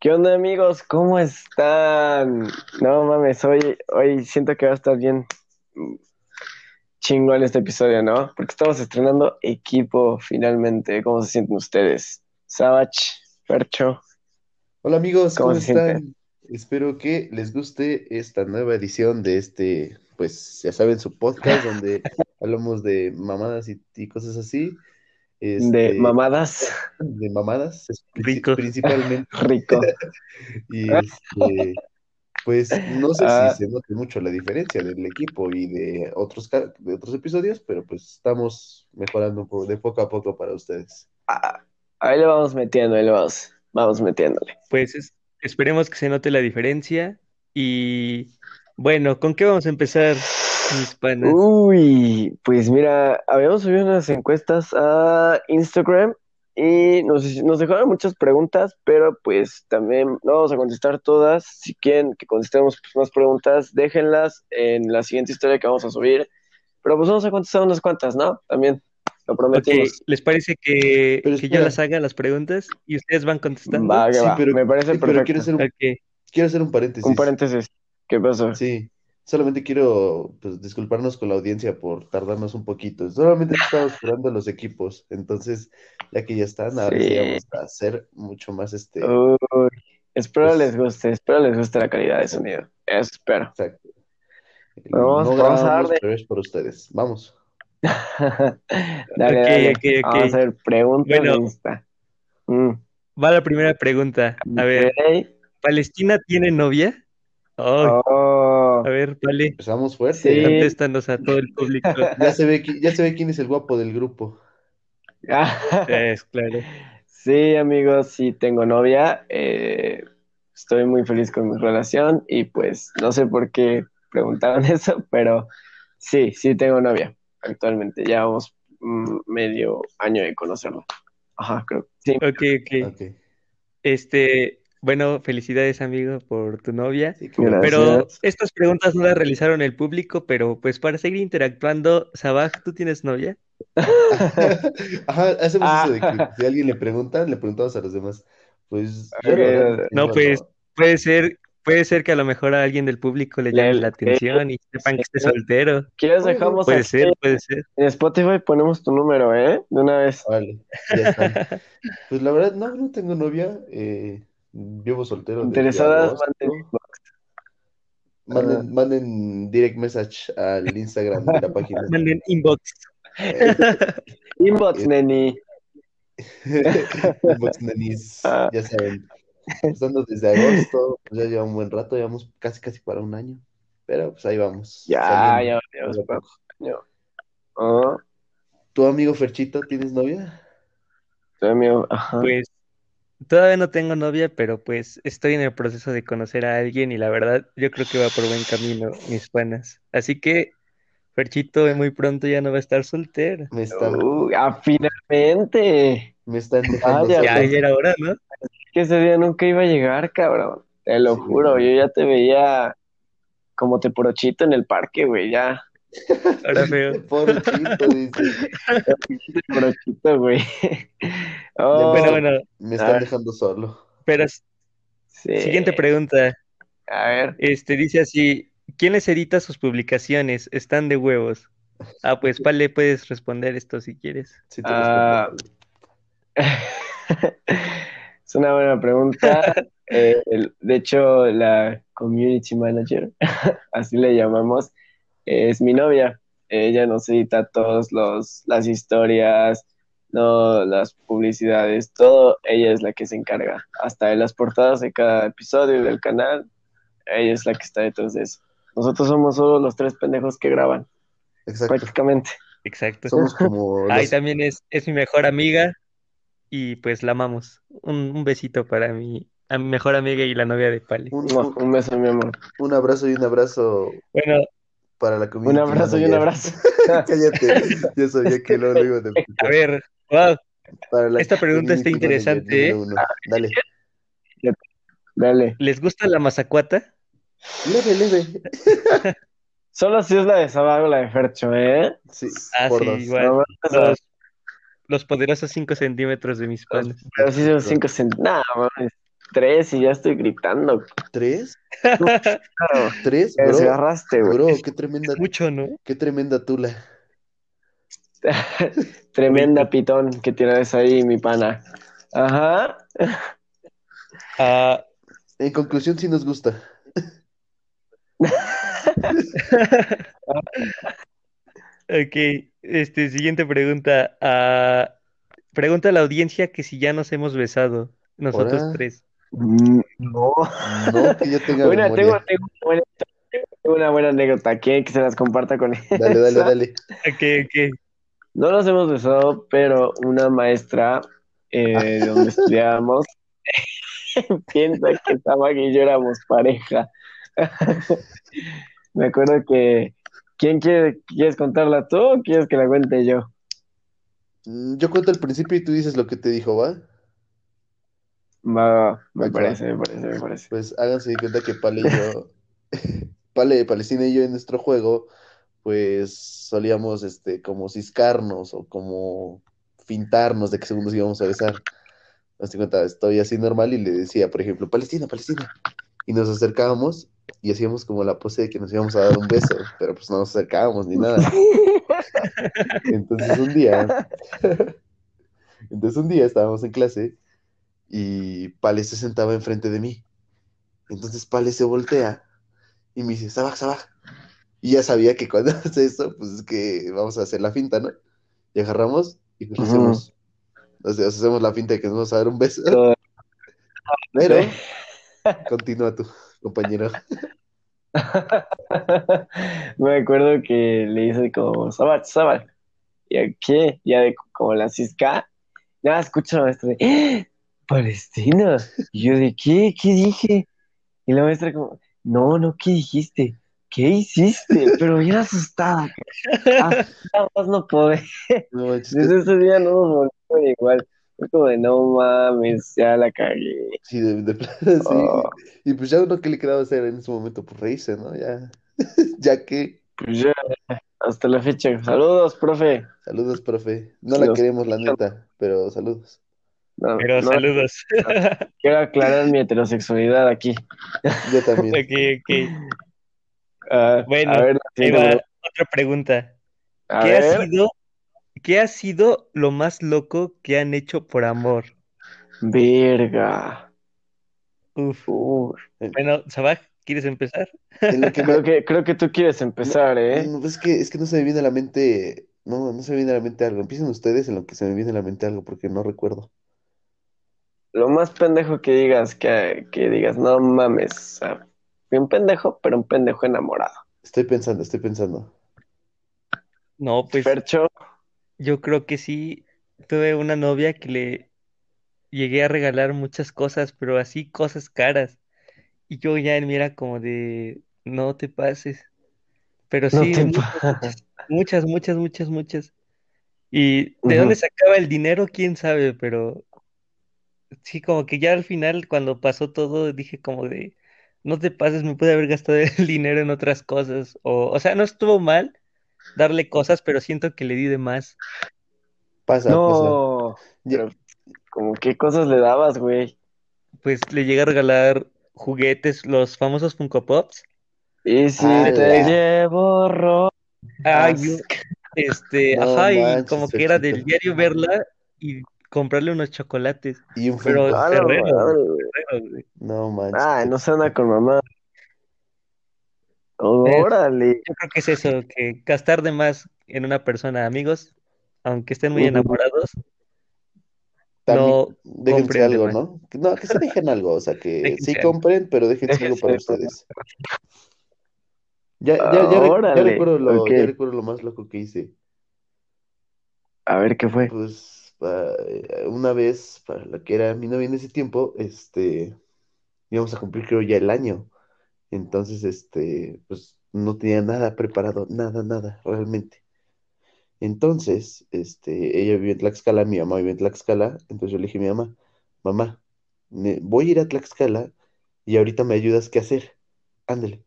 ¿Qué onda amigos? ¿Cómo están? No mames, hoy, hoy siento que va a estar bien chingón este episodio, ¿no? Porque estamos estrenando equipo finalmente. ¿Cómo se sienten ustedes? Savage, Percho. Hola amigos, ¿Cómo ¿cómo se sienten? están? Espero que les guste esta nueva edición de este, pues ya saben, su podcast donde hablamos de mamadas y, y cosas así. De Este, mamadas, de mamadas, Rico. principalmente. rico. Y este, pues no sé Ah. si se note mucho la diferencia del equipo y de otros, de otros episodios, pero pues estamos mejorando un poco, de poco a poco para ustedes. Ah, ahí le vamos metiendo, ahí le vamos, vamos metiéndole. Pues es- esperemos que se note la diferencia. Y bueno, ¿con qué vamos a empezar, mis panas? Uy, pues mira, habíamos subido unas encuestas a Instagram y nos, nos dejaron muchas preguntas, pero pues también no vamos a contestar todas. Si quieren que contestemos pues, más preguntas, déjenlas en la siguiente historia que vamos a subir. Pero pues vamos a contestar unas cuantas, ¿no? También, lo prometimos. ¿les parece que, que yo las haga las preguntas y ustedes van contestando? Va, que Sí, va, pero- me parece Pero quiero perfecto. hacer un, quiero hacer un paréntesis. Un paréntesis, ¿qué pasó? Sí, solamente quiero pues, disculparnos con la audiencia por tardarnos un poquito. Solamente estamos esperando los equipos, entonces ya que ya están, ahora sí Sí. vamos a hacer mucho más este. Uy, espero Pues- les guste, espero les guste la calidad de sonido. Eso espero. Exacto. Vamos- No vamos a darle. pero es por ustedes. Vamos. Dale, Ok, dale. ok, ok. Vamos a ver, preguntas Bueno. Mm, va la primera pregunta. A ver. ¿Palestina tiene novia? Oh, a ver, vale, Empezamos fuerte. Sí. contéstanos a todo el público. Ya se ve, ya se ve quién es el guapo del grupo. Es claro. Sí, amigos, sí tengo novia. eh, estoy muy feliz con mi relación y pues no sé por qué preguntaron eso, pero sí, sí tengo novia actualmente. Llevamos mm, medio año de conocerla. Ajá, creo. Sí. Ok, ok. Ok. Este, bueno, felicidades, amigo, por tu novia. Sí. Pero estas preguntas no las realizaron el público, pero pues para seguir interactuando, Sabaj, ¿tú tienes novia? Ajá, hacemos Ah. eso de que si a alguien le preguntan, le preguntamos a los demás. Pues yo No, pues puede ser, puede ser que a lo mejor a alguien del público le llame la atención y sepan que esté sí. soltero. ¿Quieres Puede- dejamos Puede aquí ser, puede ser. en Spotify ponemos tu número, ¿eh? De una vez. Vale, ya está. Pues la verdad, no, no tengo novia. eh, vivo soltero Interesadas, agosto. manden inbox. Manden, manden direct message al Instagram de la página. Manden inbox. Eh, Inbox, Eh, neni. Inbox nanis, Ah. ya saben. Estando desde agosto, pues ya lleva un buen rato, llevamos casi casi para un año. Pero pues ahí vamos. Ya, saliendo. ya, ya. ya. Oh, ¿Tu amigo Ferchito tienes novia? tu amigo, ajá. Pues todavía no tengo novia, pero pues estoy en el proceso de conocer a alguien y la verdad yo creo que va por buen camino, mis panas. Así que Ferchito muy pronto ya no va a estar soltero. Me están, Uh, ah, finalmente. me están dejando Vaya, Ya, solo. ya era hora, ¿no? Que ese día nunca iba a llegar, cabrón. Te lo Sí, juro, güey. yo ya te veía como te porochito en el parque, güey, ya. Ahora feo. Pobrecito, dice. Te porochito, güey. Oh, Bueno, bueno, Me están dejando solo. pero sí. siguiente pregunta. A ver. Este dice así, ¿quién les edita sus publicaciones? Están de huevos. Ah, pues Pale, puedes responder esto si quieres. Sí te Ah. Es una buena pregunta. Eh, el- de hecho, la community manager, así le llamamos, es mi novia. Ella nos edita todas los, las historias, no, las publicidades, todo. Ella es la que se encarga. Hasta de las portadas de cada episodio del canal, ella es la que está detrás de eso. Nosotros somos solo los tres pendejos que graban, Exacto. prácticamente. Exacto. Somos como los- también es, es mi mejor amiga y pues la amamos. Un, un besito para mi, a mi mejor amiga y la novia de Pale. un, Un, un- un beso, mi amor. un abrazo y un abrazo Bueno, para la Un community abrazo y un abrazo. Cállate, yo sabía que lo iba a a ver, wow, Para la esta pregunta está interesante, uno. Dale. Dale. ¿les gusta la mazacuata? Leve, leve. Solo si es la de Sabago, la de Fercho, ¿eh? Sí, Ah, por sí, dos. igual. No, Los, los poderosos 5 centímetros de mis pero sí son 5 centavos. Nah, mames. Tres y ya estoy gritando. ¿Tres? Claro, ¿Tres? Bro, desgarraste, güey. bro, qué tremenda, Mucho, ¿no? qué tremenda tula. Tremenda pitón que tienes ahí, mi pana. Ajá. Ah, En conclusión, sí nos gusta. ok, este, siguiente pregunta. Ah, pregunta a la audiencia que si ya nos hemos besado, nosotros tres. Mm, No. No, que yo tenga Bueno, tengo, tengo una buena, tengo una buena anécdota. ¿Quieren que se las comparta con él? Dale, dale, dale. Ok, ok. No nos hemos besado, pero una maestra eh, donde estudiábamos piensa que Samag y yo éramos pareja. Me acuerdo que. ¿Quién quiere, quieres contarla tú o quieres que la cuente yo? Mm, Yo cuento el principio y tú dices lo que te dijo, ¿va? Va, va, me Va, parece, me parece, me parece. Pues háganse de cuenta que Pale y yo, Pale, Palestina y yo en nuestro juego, pues solíamos este, como ciscarnos o como fintarnos de que según nos íbamos a besar. Hazte cuenta, estoy así normal y le decía, por ejemplo, Palestina, Palestina. Y nos acercábamos y hacíamos como la pose de que nos íbamos a dar un beso, pero pues no nos acercábamos ni nada. Entonces un día, entonces un día estábamos en clase y Pale se sentaba enfrente de mí. Entonces Pale se voltea y me dice, Sabaj, Sabaj. Y ya sabía que cuando hace eso, pues es que vamos a hacer la finta, ¿no? Y agarramos y Ujú. hacemos, o sea, hacemos la finta de que nos vamos a dar un beso. Todo- Pero, continúa tú, compañero. Me acuerdo que le hice como Sabat, Sabat. ¿Y a qué? Ya de como la cisca. Nada, escucho maestra de. Palestina. Y yo de ¿qué? ¿Qué dije? Y la maestra como, no, no, ¿qué dijiste? ¿Qué hiciste? Pero bien asustada. Asustada más no poder. No Desde ese día no nos volvimos igual. Fue como de no mames, ya la cagué. sí, de, de plano, sí. Oh, Y pues ya uno que le quedaba hacer en ese momento, pues reírse, ¿no? Ya, ya que, pues ya, hasta la fecha. Saludos, profe. saludos, profe. No la Los- queremos, la neta, pero saludos. No, Pero no, saludos. quiero aclarar mi heterosexualidad aquí. Yo también. Ok, ok. Ah, Bueno, a ver, Ahí va otra pregunta. A ¿Qué ha sido, qué ha sido lo más loco que han hecho por amor? verga. Uf. Uf. Bueno, Sabaj, ¿quieres empezar? Que Creo que, creo que tú quieres empezar, ¿eh? No, es que, es que no se me viene a la mente, no, no se me viene a la mente algo. Empiecen ustedes en lo que se me viene a la mente algo, porque no recuerdo. Lo más pendejo que digas, que, que digas, no mames. fui un pendejo, pero un pendejo enamorado. Estoy pensando, estoy pensando. No, pues Fercho, yo creo que sí. Tuve una novia que le llegué a regalar muchas cosas, pero así cosas caras. Y yo ya en mí era como de, no te pases. Pero no sí, te muchas, pa- muchas, muchas, muchas, muchas. ¿Y de dónde sacaba el dinero? ¿Quién sabe? Pero sí, como que ya al final, cuando pasó todo, dije como de, no te pases, me pude haber gastado el dinero en otras cosas. O, o sea, no estuvo mal darle cosas, pero siento que le di de más. Pasa, pasa. No, pero como qué cosas le dabas, güey. Pues le llegué a regalar juguetes, los famosos Funko Pops. Y si ¡Hala! te llevo Ay, yo, este, No ajá, y como que era del diario verla y comprarle unos chocolates. Y un Pero- No manches. Ay, no se anda con mamá. Órale. Yo creo que es eso, que gastar de más en una persona, amigos, aunque estén muy enamorados, También, no déjense algo, más. ¿no? No, que se dejen algo, o sea, que Déjense sí compren, pero déjense algo para ustedes. Ya, ya, ya, rec- ya Órale, recuerdo lo, ok. ya recuerdo lo más loco que hice. A ver qué fue. Pues eh, una vez, para la que era mi novia en ese tiempo, este, íbamos a cumplir creo ya el año. Entonces, este, pues no tenía nada preparado, nada, nada, realmente. Entonces, este, ella vivía en Tlaxcala, mi mamá vivía en Tlaxcala, entonces yo le dije a mi mamá, mamá, voy a ir a Tlaxcala y ahorita me ayudas qué hacer, ándale.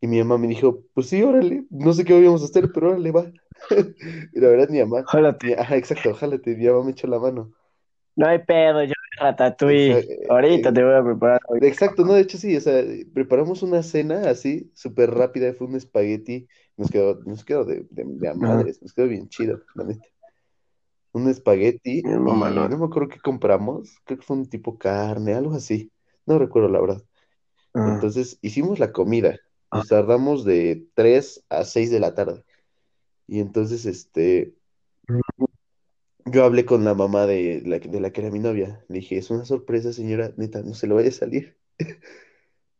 Y mi mamá me dijo, pues sí, órale, no sé qué íbamos a hacer, pero órale, va. Y la verdad, mi mamá, Jálate. ajá, exacto, jálate, mi mamá me echó la mano. No hay pedo, yo, Ratatouille. Exa- Ahorita eh, te voy a preparar. Exacto, no, de hecho sí, o sea, preparamos una cena así, súper rápida, fue un espagueti, nos quedó, nos quedó de, de, de a madres, nos quedó bien chido, la neta. Un espagueti y mamalón. no me acuerdo qué compramos, creo que fue un tipo carne, algo así, no recuerdo la verdad. Ah, Entonces hicimos la comida, Ah. nos tardamos de 3 a 6 de la tarde. Y entonces, este, yo hablé con la mamá de la, de la que era mi novia. Le dije, es una sorpresa, señora, neta, no se lo vaya a salir.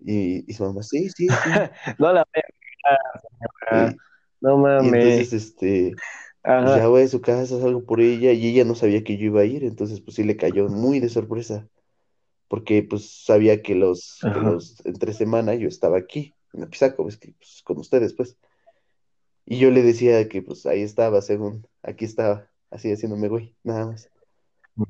Y, y su mamá, sí, sí, sí. No la veo. Y, No y mames. entonces, este, pues Ajá. ya voy a su casa, salgo por ella y ella no sabía que yo iba a ir, entonces pues sí le cayó muy de sorpresa, porque pues sabía que los, que los entre semana yo estaba aquí, en Apizaco, pues, que, pues, con ustedes, pues. Y yo le decía que pues ahí estaba, según, aquí estaba, así haciéndome güey, nada más.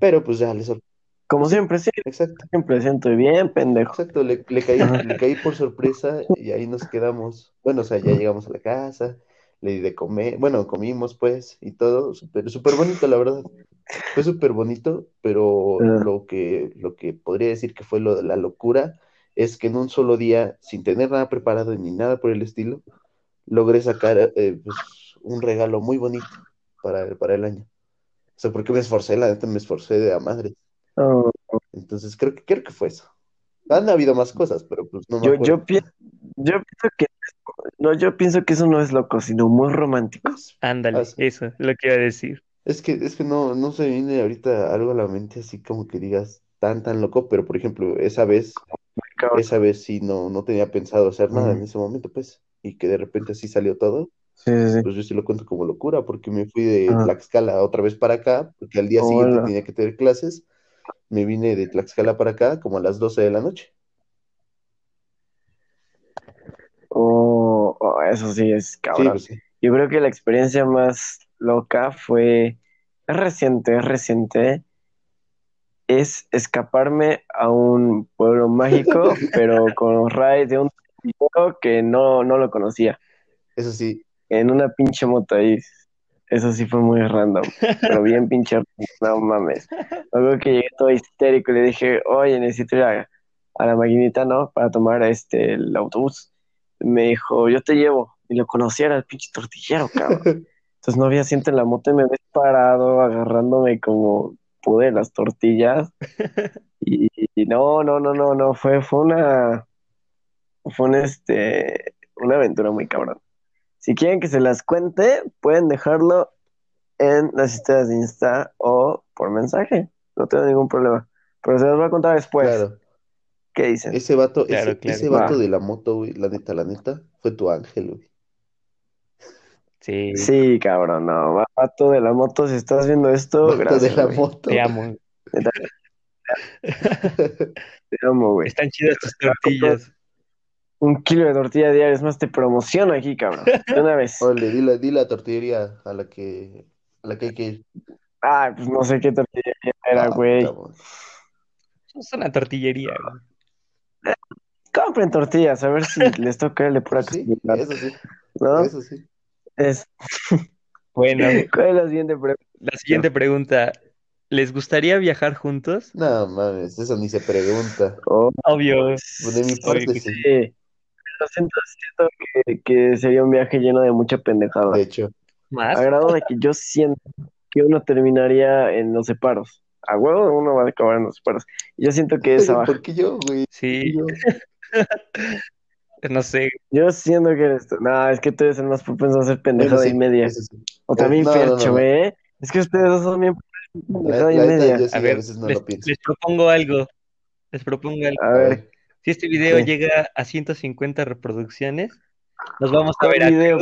Pero pues ya le sorprendió. Como siempre, sí, Exacto, siempre siento bien, pendejo. exacto, le, le caí, le caí por sorpresa y ahí nos quedamos. Bueno, o sea, ya llegamos a la casa, le di de comer, bueno, comimos pues y todo, súper, súper bonito, la verdad. Fue súper bonito, pero Ah, lo que, lo que podría decir que fue lo de la locura es que en un solo día, sin tener nada preparado ni nada por el estilo, logré sacar eh, pues, un regalo muy bonito para, para el año. O sea, porque me esforcé, la neta me esforcé de a madre. oh, Entonces creo que, creo que fue eso. Han habido más cosas, pero pues no me Yo, acuerdo. yo, pi- yo pienso que no, yo pienso que eso no es loco, sino muy romántico. Ándale, eso, lo que iba a decir. Es que, es que no, no se viene ahorita algo a la mente así como que digas tan, tan loco, pero por ejemplo, esa vez, Cabrón. esa vez sí no, no tenía pensado hacer nada en ese momento, pues, y que de repente así salió todo, Sí, sí, sí. pues yo sí lo cuento como locura, porque me fui de Ah, Tlaxcala otra vez para acá, porque al día siguiente tenía que tener clases, me vine de Tlaxcala para acá como a las 12 de la noche. Oh, oh, eso sí es Sí, cabrón. pues. Yo creo que la experiencia más loca fue, es reciente, es reciente, es escaparme a un pueblo mágico, pero con Ray de un tipo que no, no lo conocía, Eso sí, en una pinche moto ahí. Eso sí fue muy random, pero bien pinche, no mames. Luego que llegué todo histérico y le dije, oye, necesito ir a, a la maquinita, ¿no? Para tomar este, el autobús. Me dijo, yo te llevo. Y lo conocía, era el pinche tortillero, cabrón. Entonces no había asiento en la moto y me ves parado agarrándome como pude las tortillas. Y, y no, no, no, no, no, fue, fue una, fue un, este, una aventura muy cabrón. Si quieren que se las cuente, pueden dejarlo en las historias de Insta o por mensaje. No tengo ningún problema. Pero se las voy a contar después. claro. ¿Qué dicen? Ese vato, Claro, ese, claro. ese vato Va. de la moto, güey, la neta, la neta, fue tu ángel, güey. Sí, Sí, cabrón, no. Vato de la moto, si estás viendo esto, Vato de gracias, la güey. moto. te amo. Te amo, güey. Están chidas tus tortillas. Un kilo de tortilla diaria, es más, te promociono aquí, cabrón. De una vez. Ole, di la, di la tortillería a la que, a la que hay que ir. Ah, pues no sé qué tortilla era, Ah, güey. cabrón. Es una tortillería, güey. Compren tortillas, a ver si les toca el de pura Pues sí, casualidad, eso sí, ¿no? eso sí. Es... Bueno, ¿Cuál es la siguiente pregunta? la siguiente pregunta. ¿Les gustaría viajar juntos? No mames, eso ni se pregunta. Oh, Obvio. De mi Obvio parte que sí, sí. Lo siento, siento que, que sería un viaje lleno de mucha pendejada. de hecho. ¿Más? A grado de que yo siento que uno terminaría en los separos. A huevo uno va a acabar en los separos. Y yo siento que esa baja. ¿Por qué yo, güey? Sí, Yo. no sé. Yo siento que eres tú. No, es que tú eres el más propenso a Bueno, pendejada sí, y media. sí. O también no, no, no, Fercho, no. ¿eh? Es que ustedes dos son bien pendejada y media. sí A a ver, veces no les, lo pienso. les propongo algo. Les propongo algo. A A ver, Si este video ¿qué? llega a 150 reproducciones, nos vamos a ¿Cuál ver a video,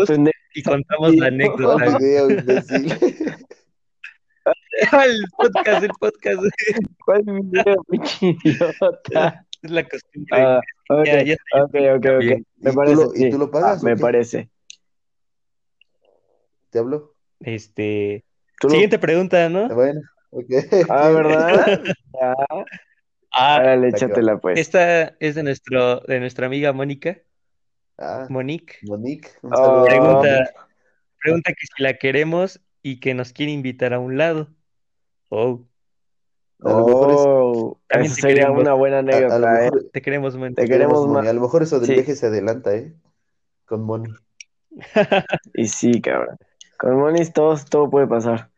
y contamos la anécdota. ¿cuál video, imbécil? el podcast, el podcast. ¿Cuál video, pinche idiota? Es la costumbre. Ah, ok, Ya, ya ok, ok, ok. Me ¿Y tú parece, lo- y sí. tú lo pagas Ah, me qué? parece. ¿Te hablo? Este, ¿Tú lo- siguiente pregunta, ¿no? Bueno, ok. Ah, ¿verdad? Ah, va. échatela, pues. esta es de nuestro, de nuestra amiga Mónica. Ah, Monique. Monique, un Oh. Pregunta, pregunta que si la queremos y que nos quiere invitar a un lado. Oh, A lo mejor es- Te sería queremos. una buena a, a lo anécdota, ¿eh? Te queremos, man. Te te queremos, más. A lo mejor eso del Sí. viaje se adelanta, ¿eh? Con Moni. Y sí, cabrón. Con Monis todo, todo puede pasar.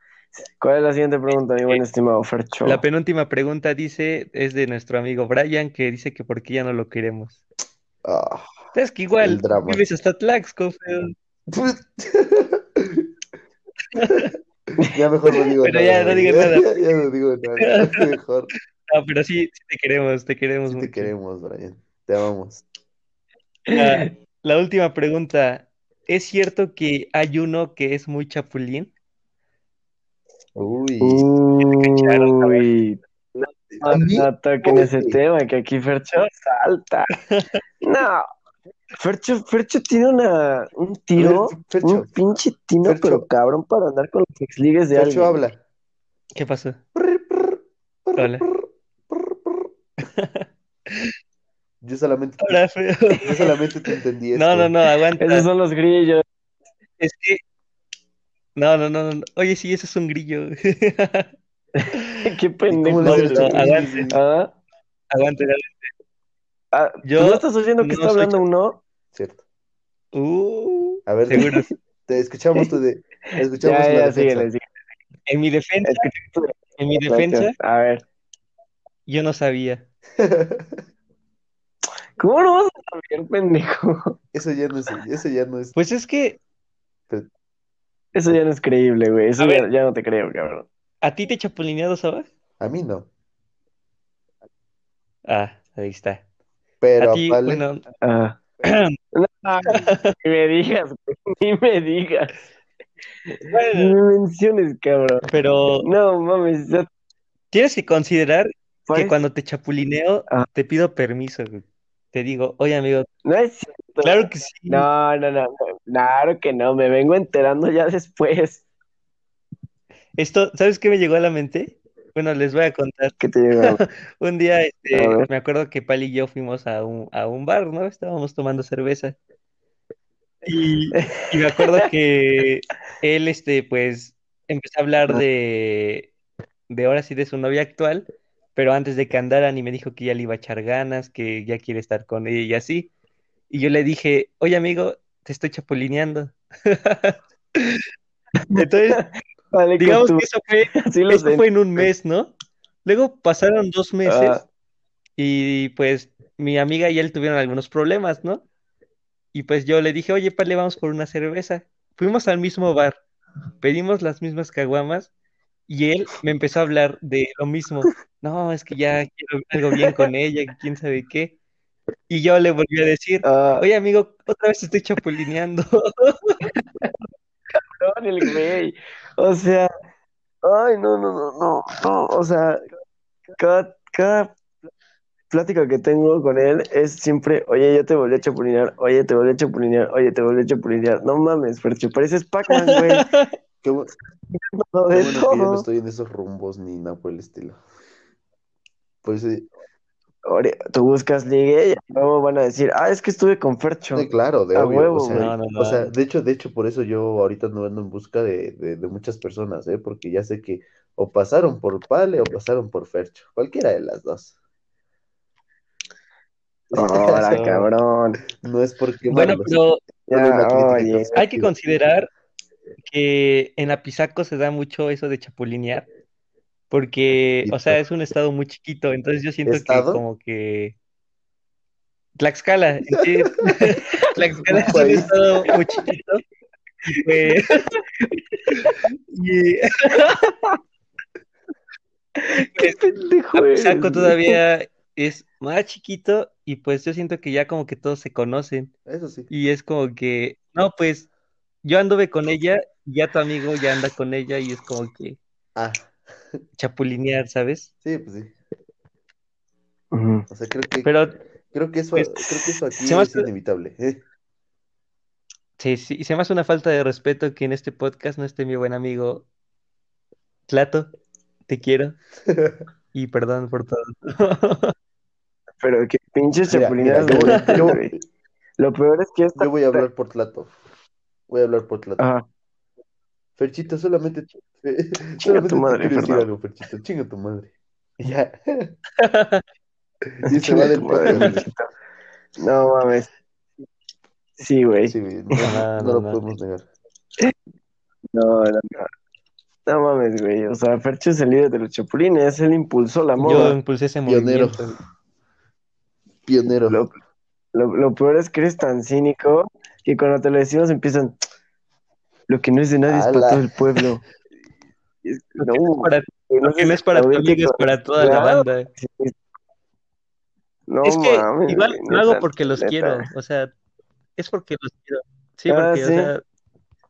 ¿Cuál es la siguiente pregunta, mi buen estimado Fercho? La penúltima pregunta dice, es de nuestro amigo Brian, que dice que por qué ya no lo queremos. Ah, Es que igual vives hasta Tlaxco, feo. Ya mejor no digo Pero nada. ya no digas nada. Ya no digo nada. Mejor. No, pero sí, sí te queremos, te queremos Sí te mucho. queremos, Brian. Te amamos. La, la última pregunta. ¿Es cierto que hay uno que es muy chapulín? Uy. Uy, no, mí, no toquen ese tema, que aquí Fercho salta. No, Fercho, Fercho tiene una, un tiro, Fercho, un pinche tino, Fercho. pero cabrón para andar con los exligues de Fercho alguien. habla. ¿Qué pasó? Hola. Yo solamente, Hola, feo. yo solamente te entendí esto. No, no, no, aguanta. Esos son los grillos. Es que. No, no, no, no. Oye, sí, eso es un grillo. Qué pendejo eres. al chapulín? ¿Ah? Aguanta. Ah, Yo ¿tú ¿No estás oyendo que no está soy hablando uno? Cierto. Uh, A ver, seguro. te escuchamos tu de, escuchamos Ya, la ya, síguele, síguele. En mi defensa, en mi defensa, A ver, yo no sabía. ¿cómo no vas a saber, pendejo? Eso ya no es, eso ya no es. Pues es que Eso ya no es creíble, güey. Eso ya, no te creo, cabrón. a ti te chapulineado, ¿sabes? A mí no. Ah, ahí está. Pero A ti, bueno, Ah. No, ni me digas, güey, ni me digas. Ni me menciones, cabrón. pero No, mames, ya tienes que considerar que parece- cuando te chapulineo, Ah. te pido permiso, güey. Te digo, oye, amigo, No es cierto. claro que sí. No, no, no, no, claro que no, me vengo enterando ya después. Esto, ¿sabes qué me llegó a la mente? Bueno, les voy a contar. que te llega? Un día, este, me acuerdo que Pali y yo fuimos a un, a un bar, ¿no? Estábamos tomando cerveza. Y, y me acuerdo que él, este, pues, empezó a hablar de, de ahora sí de su novia actual, pero antes de que andaran y me dijo que ya le iba a echar ganas, que ya quiere estar con ella y así. Y yo le dije, oye, amigo, te estoy chapulineando. Entonces, Vale, digamos tu- que eso fue sí en un mes, ¿no? Luego pasaron dos meses Ah. y pues mi amiga y él tuvieron algunos problemas, ¿no? Y pues yo le dije, oye, Pale, vamos por una cerveza. Fuimos al mismo bar, pedimos las mismas caguamas y él me empezó a hablar de lo mismo. No, es que ya quiero algo bien con ella, quién sabe qué. Y yo le volví a decir, Ah, oye, amigo, otra vez estoy chapulineando. cabrón, el güey. O sea, ay, no, no, no, no, no. O sea, cada, cada plática que tengo con él es siempre, oye, yo te volví a chapulinear, oye, te volví a chapulinear, oye, te volví a chapulinear. No mames, Fercho, pareces Pac-Man, güey. qué, bu- No, qué bueno que yo no estoy en esos rumbos ni nada por el estilo. Eso, Ore- tú buscas ligue y luego van a decir, ah, es que estuve con Fercho. sí, claro, de A obvio. huevo, o sea, güey. No, no, o sea, no. de hecho, de hecho, por eso yo ahorita no ando en busca de, de, de muchas personas, ¿eh? Porque ya sé que o pasaron por Pale o pasaron por Fercho. Cualquiera de las dos. Ahora, cabrón. No es porque Bueno, pero Ya, oye. Hay que considerar que en Apizaco se da mucho eso de chapulinear, porque, o sea, es un estado muy chiquito, entonces yo siento que como que Tlaxcala, sí, Tlaxcala es un País. estado muy chiquito, y pues, y Qué pendejo eres, Apizaco todavía es más chiquito, y pues yo siento que ya como que todos se conocen, Eso sí. y es como que, no, pues, yo anduve con ella, y ya tu amigo ya anda con ella, y es como que Ah, chapulinear, ¿sabes? sí, pues sí. O sea, creo que, Pero creo que eso, pues, creo que eso aquí es hace- inevitable. ¿eh? sí, sí, se me hace una falta de respeto que en este podcast no esté mi buen amigo Tlato. Te quiero y perdón por todo. Pero qué pinches güey. Lo peor es que esta. Yo voy a hablar por Tlato. Voy a hablar por Tlato. Ajá. Ferchito, solamente, Chinga solamente tu madre, Fernando. algo, Ferchito. Chinga tu madre. Ya. Y se va del madre. No mames. Sí, güey. Sí, güey, no, Ajá, no no, lo no. podemos negar. No, no, no. No mames, güey. O sea, Fercho es el líder de los chapulines. Él impulsó la Yo moda. impulsé ese Pionero. movimiento. Pionero. Lo, lo, lo peor es que eres tan cínico que cuando te lo decimos empiezan. Lo que no es de nadie es para todo el pueblo. Lo que no, no es para, güey, lo que no es para tu audiencia amigo es para toda la banda. No Es que igual güey, lo hago neta, porque los neta. quiero, o sea, es porque los quiero. Sí, Ah, porque, o sea,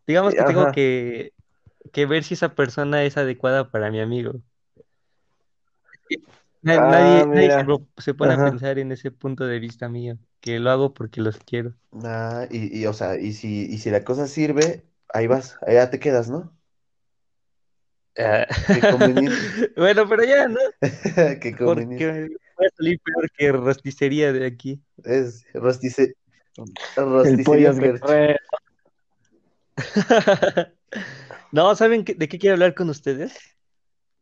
digamos que tengo que, que ver si esa persona es adecuada para mi amigo. Ah, nadie, se, pone a Ajá. pensar en ese punto de vista mío, que lo hago porque los quiero. Ah, y, y, o sea, y si, y si la cosa sirve, ahí vas, allá te quedas, ¿no? Ah. Qué conveniente. Bueno, pero ya, ¿no? Qué conveniente. Porque voy a salir peor que rosticería de aquí. Es rostice, El rosticería guerrero. No, ¿saben qué- de qué quiero hablar con ustedes?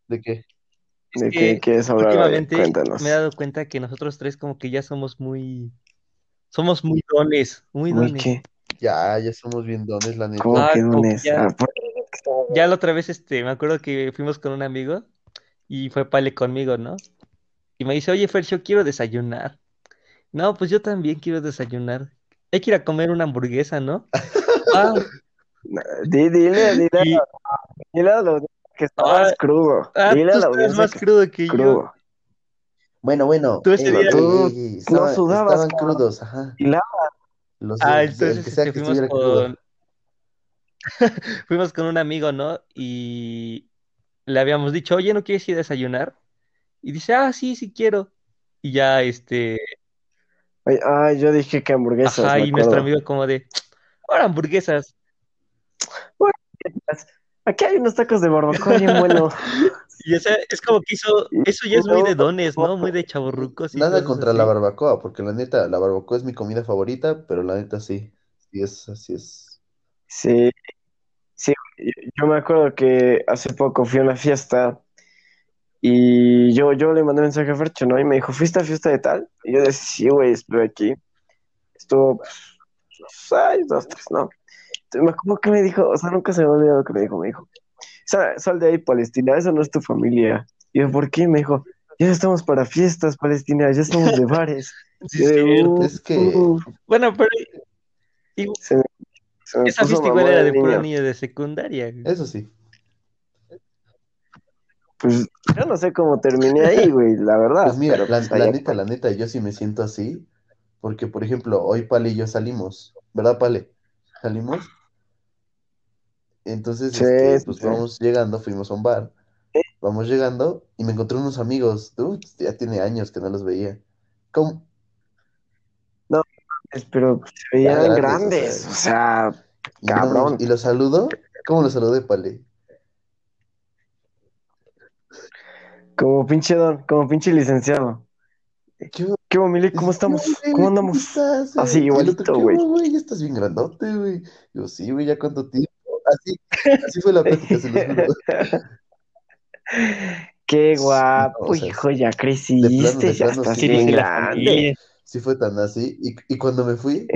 ¿De qué? ¿De que qué quieres hablar? últimamente Cuéntanos. me he dado cuenta que nosotros tres como que ya somos muy, somos muy dones, muy Muy dones. qué, Ya, ya somos bien dones, la neta. ¿Cómo Ah, que dones? ya- Ah, por- Ya la otra vez, este, me acuerdo que fuimos con un amigo y fue Pale conmigo, ¿no? Y me dice, oye, Fercho, quiero desayunar. No, pues yo también quiero desayunar. Hay que ir a comer una hamburguesa, ¿no? Ah, Di- Dile, dile, y, dile audiencia que estabas Ah, crudo. ah, Dile tú a la estás audiencia más que crudo que yo. Bueno, bueno. Tú ese ey, día- ey, Tú ey, ey, no sudabas, estaban cabrón. crudos, ajá. Y Los Ah, el entonces que sea que fuimos estuviera crudo. con fuimos con un amigo, ¿no? Y le habíamos dicho, oye, ¿no quieres ir a desayunar? Y dice, ah, sí, sí quiero. Y ya, este, Ay, ay, yo dije que hamburguesas, ajá, y nuestro amigo como de, ahora hamburguesas. Aquí hay unos tacos de barbacoa bien bueno. Y o sea, es como que hizo, eso ya es muy de dones, ¿no? Muy de chavorrucos y Nada contra así. la barbacoa, porque la neta, la barbacoa es mi comida favorita, pero la neta sí. Sí es, así es. Sí, sí, yo yo me acuerdo que hace poco fui a una fiesta y yo, yo le mandé mensaje a Fercho, ¿no? Y me dijo, ¿fuiste a fiesta de tal? Y yo decía, sí, güey, estuve aquí. Estuvo, pues, ay, dos, tres, ¿no? Me acuerdo que me dijo, o sea, nunca se me ha olvidado que me dijo, me dijo, sal, sal de ahí, Palestina, eso no es tu familia. Y yo, ¿por qué? Me dijo, ya estamos para fiestas, Palestina, ya estamos de bares. Sí, es de, cierto. "Uh, Es que- uh". Bueno, pero Se me, se me esa fiesta igual era de puro niño. niño de secundaria. güey. Eso sí. Pues yo no sé cómo terminé ahí, güey, la verdad. Pues mira, pero la, pues la neta, la neta, yo sí me siento así, porque por ejemplo, hoy Pale y yo salimos, ¿verdad, Pale? Salimos. Entonces, Sí, este, pues sí. vamos llegando, fuimos a un bar, vamos llegando y me encontré unos amigos, uh, ya tiene años que no los veía. ¿Cómo? Pero pues, se veían grandes, grandes, o sea, Cabrón. no- y los saludo, ¿cómo los saludé, Pale? como pinche don, como pinche licenciado. ¿Qué? ¿Qué Mili? ¿Cómo estamos? "¿Qué hubo, güey? ¿Cómo andamos? estás, Así, güey?" Y el igualito, otro, "¿Qué güey. Ya estás bien grandote, güey. Digo, sí, güey, ya cuánto tiempo. Así, así fue la plática, se los juro. Qué guapo, no, o sea, hijo, ya de creciste, ya plano, estás sí, bien grande. Sí fue tan así. Y, y cuando me fui,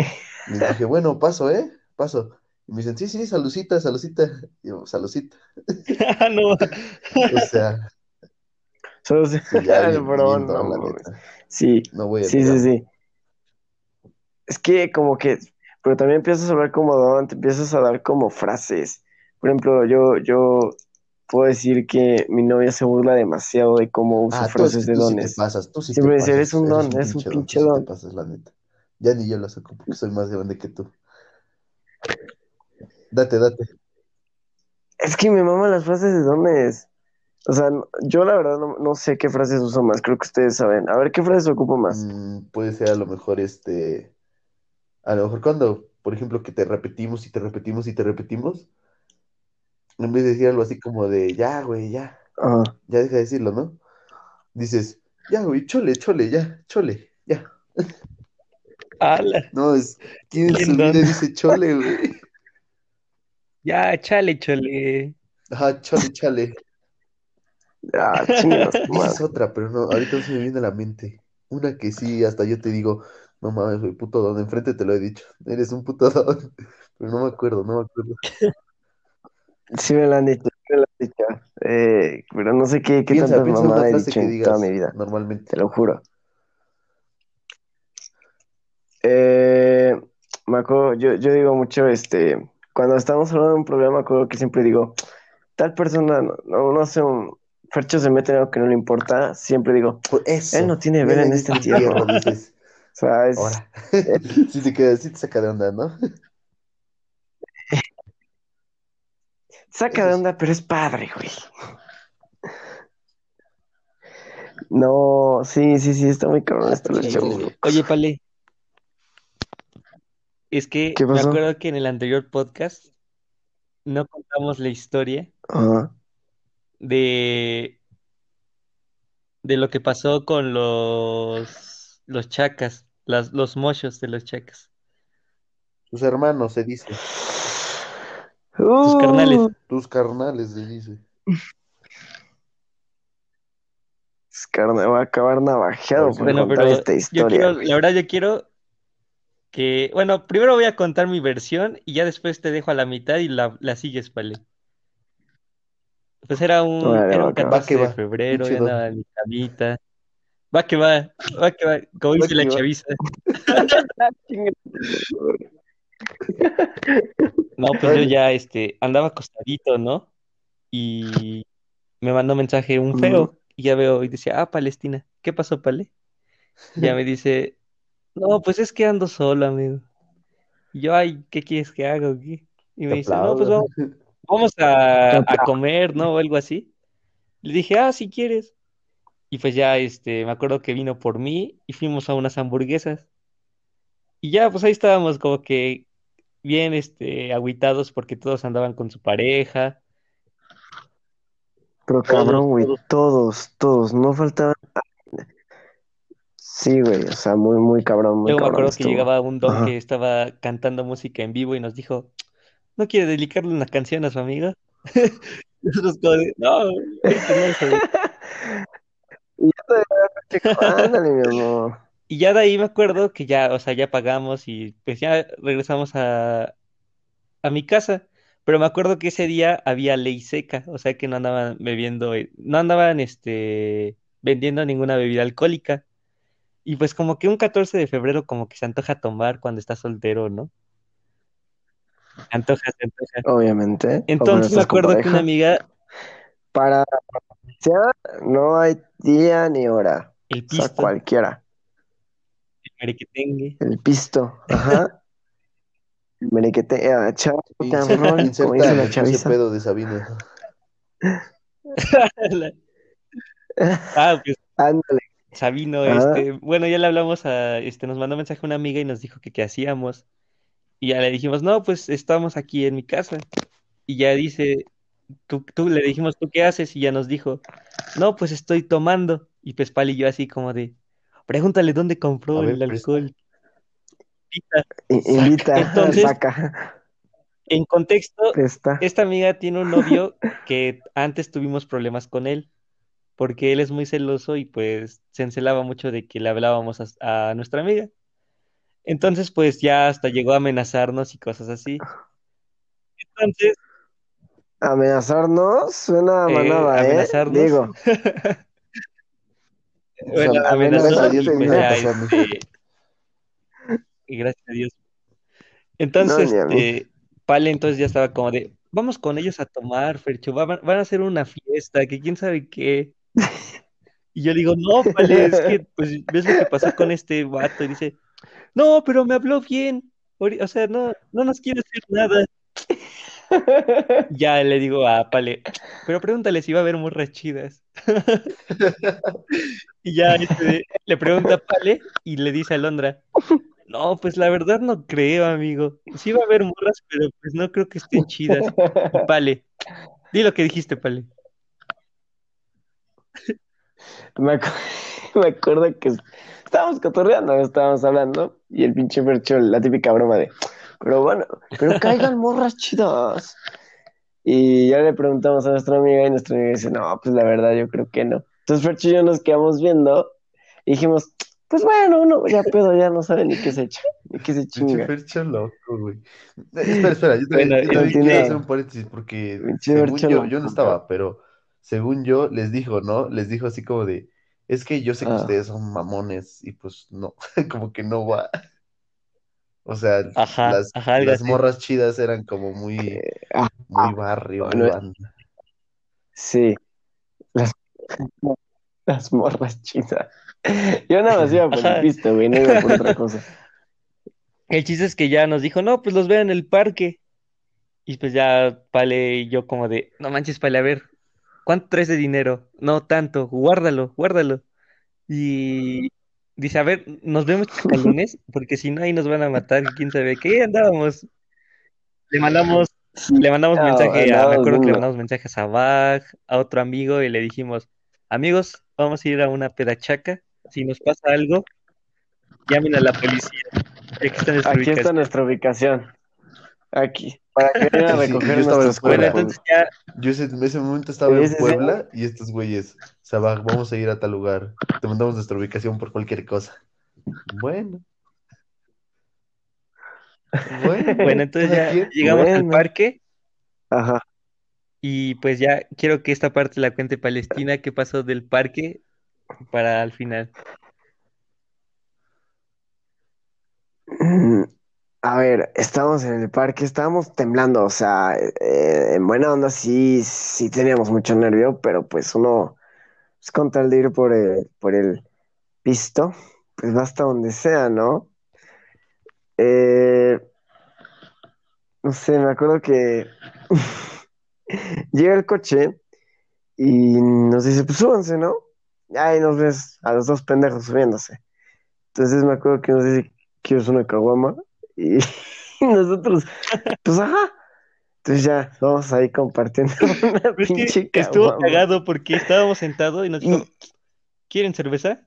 les dije, bueno, paso, ¿eh? Paso. Y me dicen, sí, sí, salucita, salucita. Y yo, salucita. no. O sea, Solo se- sí, ya el bien, bro, bien no don. Sí, No voy a sí, sí. Es que como que, pero también empiezas a hablar como don, te empiezas a dar como frases. Por ejemplo, yo, yo puedo decir que mi novia se burla demasiado de cómo uso Ah, frases de tú sí te dones. pasas, tú sí te Siempre dice, pasas. eres un don, eres un don, pinche tú sí te don. pasas, la neta. Ya ni yo lo saco porque soy más grande que tú. Date, date. Es que me maman las frases de dones. O sea, yo la verdad no, no sé qué frases uso más, creo que ustedes saben. A ver, ¿qué frases ocupo más? Mm, puede ser a lo mejor este, a lo mejor cuando, por ejemplo, que te repetimos y te repetimos y te repetimos, en vez de decir algo así como de, ya, güey, ya, Ajá. ya deja de decirlo, ¿no? Dices, ya, güey, chole, chole, ya, chole, ya. Ala. No, es, ¿quién en su vida dice chole, güey? Ya, chale, chole. Ajá, chole, chale. Ah, es otra, pero no, ahorita no se me viene a la mente. Una que sí, hasta yo te digo, no mames, soy puto don, enfrente te lo he dicho, eres un puto don, pero no me acuerdo, no me acuerdo. Sí me lo han dicho, sí me lo han dicho. Eh, pero no sé qué, qué Piensa, tantas piensa en una mamadas he frase dicho que en toda mi vida, normalmente. te lo juro. Eh, me acuerdo, yo, yo digo mucho, este, cuando estamos hablando de un problema, me acuerdo que siempre digo, tal persona, no, no, no sé, un Fercho se mete en algo que no le importa, siempre digo, Pues eso, él no tiene ver en este entierro. dices, O sea, es, ahora. Sí te queda, sí te saca de onda, ¿no? saca de onda, pero es padre, güey. No, sí, sí, sí, está muy cabrón esto de los Sí. Oye, Pale, es que ¿Qué me acuerdo que en el anterior podcast no contamos la historia Ajá. De, de lo que pasó con los, los chacas, las, los mochos de los chacas, Tus hermanos, se dice. tus carnales. Uh, Tus carnales, se dice. es carne, voy a acabar navajeado si por Bueno, contar pero esta yo historia. quiero, la verdad yo quiero que, bueno, primero voy a contar mi versión y ya después te dejo a la mitad y la, la sigues, Pale. Pues era un, era un que va. 14 Va que de va, febrero, don. andaba en mi camita. Va que va, va que va, como Va dice la chaviza. No, pues yo ya este, andaba acostadito, ¿no? Y me mandó mensaje un feo y ya veo y decía, ah, Palestina, ¿qué pasó, Pale? Y ya me dice, no, pues es que ando solo, amigo. Y yo, ay, ¿qué quieres que haga o qué? Y Te me dice, no, pues vamos, vamos a, a comer, ¿no? O algo así. Le dije, ah, si quieres. Y pues ya, este, me acuerdo que vino por mí y fuimos a unas hamburguesas. Y ya, pues ahí estábamos como que bien, este, agüitados porque todos andaban con su pareja. Pero Todos, cabrón, güey, todos. todos, no faltaba. Sí, güey, o sea, muy, muy cabrón, muy Luego me cabrón acuerdo que llegaba un don Ajá. que estaba cantando música en vivo y nos dijo, ¿no quiere dedicarle una canción a su? Nosotros como de, no, ahorita no, joder". Y ya te chico, ándale, mi amor. Y ya de ahí me acuerdo que ya, o sea, ya pagamos y pues ya regresamos a, a mi casa. Pero me acuerdo que ese día había ley seca, o sea que no andaban bebiendo, eh, no andaban este, vendiendo ninguna bebida alcohólica. Y pues como que un 14 de febrero como que se antoja tomar cuando estás soltero, ¿no? Antoja, se antoja. Obviamente. o Entonces me acuerdo que una amiga, Para ya no hay día ni hora. el O sea, pisto, cualquiera. el merequetengue, El pisto, ajá. El merequete, ah, chavo, Inserta, cabrón, como inserta dice la ese chaviza. pedo de Sabino. La- ah, pues Ándale. Sabino, este, bueno, ya le hablamos a, este, nos mandó mensaje una amiga y nos dijo que qué hacíamos. Y ya le dijimos, no, pues estamos aquí en mi casa. Y ya dice, tú, tú le dijimos, ¿tú qué haces? Y ya nos dijo, no, pues estoy tomando. Y pues Pali y yo así como de, pregúntale dónde compró ver, el presta. alcohol. Invita. Invita, Entonces, saca, En contexto, presta. esta amiga tiene un novio que antes tuvimos problemas con él, porque él es muy celoso y pues se encelaba mucho de que le hablábamos a, a nuestra amiga. Entonces, pues ya hasta llegó a amenazarnos y cosas así. Entonces, Amenazarnos suena a eh, manada, ¿eh? amenazarnos. Digo, Bueno, sea, amenazó gracias a Dios y pues ya, este, y gracias a Dios. Entonces, No, este, Pale entonces ya estaba como de, vamos con ellos a tomar, Fercho, va- van a hacer una fiesta, que quién sabe qué. Y yo le digo, no, Pale, es que, pues, ves lo que pasó con este vato, y dice, no, pero me habló bien, o sea, no, no nos quiere decir nada. Ya le digo a Pale, pero pregúntale si va a haber morras chidas. Y ya este, le pregunta a Pale y le dice a Londra, no, pues la verdad no creo, amigo. Sí va a haber morras, pero pues no creo que estén chidas. Pale, di lo que dijiste, Pale. Me, acu- me acuerdo que estábamos cotorreando, estábamos hablando, y el pinche Fercho, la típica broma de, pero bueno, pero caigan morras chidas. Y ya le preguntamos a nuestra amiga y nuestra amiga dice, no, pues la verdad yo creo que no. Entonces Fercho y yo nos quedamos viendo y dijimos, pues bueno, uno ya pedo, ya no sabe ni qué se echa, ni qué se Pinche chinga. Fercho loco, güey. Eh, Espera, espera, yo también, Bueno, yo también quiero hacer un paréntesis porque según yo, yo no estaba, pero según yo les dijo, ¿no? Les dijo así como de, es que yo sé que Ah. ustedes son mamones y pues no, como que no va. O sea, Ajá, las, ajá, las morras chidas eran como muy, ah, muy barrio, muy no- banda. Sí, las, las morras chidas. Yo nada más iba por el pisto, güey, no iba por otra cosa. El chiste es que ya nos dijo, no, pues los veo en el parque. Y pues ya Pale y yo como de, no manches, Pale, a ver, ¿cuánto traes de dinero? No tanto, guárdalo, guárdalo. Y dice, a ver, nos vemos chacalones, porque si no ahí nos van a matar, quién sabe qué andábamos. Le mandamos, le mandamos No, mensaje a, me acuerdo que le mandamos mensajes a Bag, a otro amigo, y le dijimos, amigos, vamos a ir a una pedachaca, si nos pasa algo, llamen a la policía. Aquí está nuestra Aquí está nuestra ubicación. Aquí, para que vengan a Sí, recoger yo cuerpos. entonces ya Yo ese, en ese momento estaba en. Puebla y estos güeyes, Sabaj, vamos a ir a tal lugar. Te mandamos nuestra ubicación por cualquier cosa. Bueno. Bueno, Bueno, entonces ya llegamos al parque Ajá. y pues ya quiero que esta parte la cuente Palestina, qué pasó del parque para al final. A ver, estábamos en el parque, estábamos temblando, o sea, eh, en buena onda sí, sí teníamos mucho nervio, pero pues uno, pues con tal de ir por el, por el pisto, pues va hasta donde sea, ¿no? Eh, no sé, me acuerdo que llega el coche y nos dice, pues súbanse, ¿no? Ahí nos ves a los dos pendejos subiéndose. Entonces me acuerdo que nos dice, ¿quieres una caguama? Y nosotros, pues ajá. Entonces ya, vamos ahí compartiendo una es que pinche estuvo cagado porque estábamos sentados y nos dijo, Y- ¿quieren cerveza?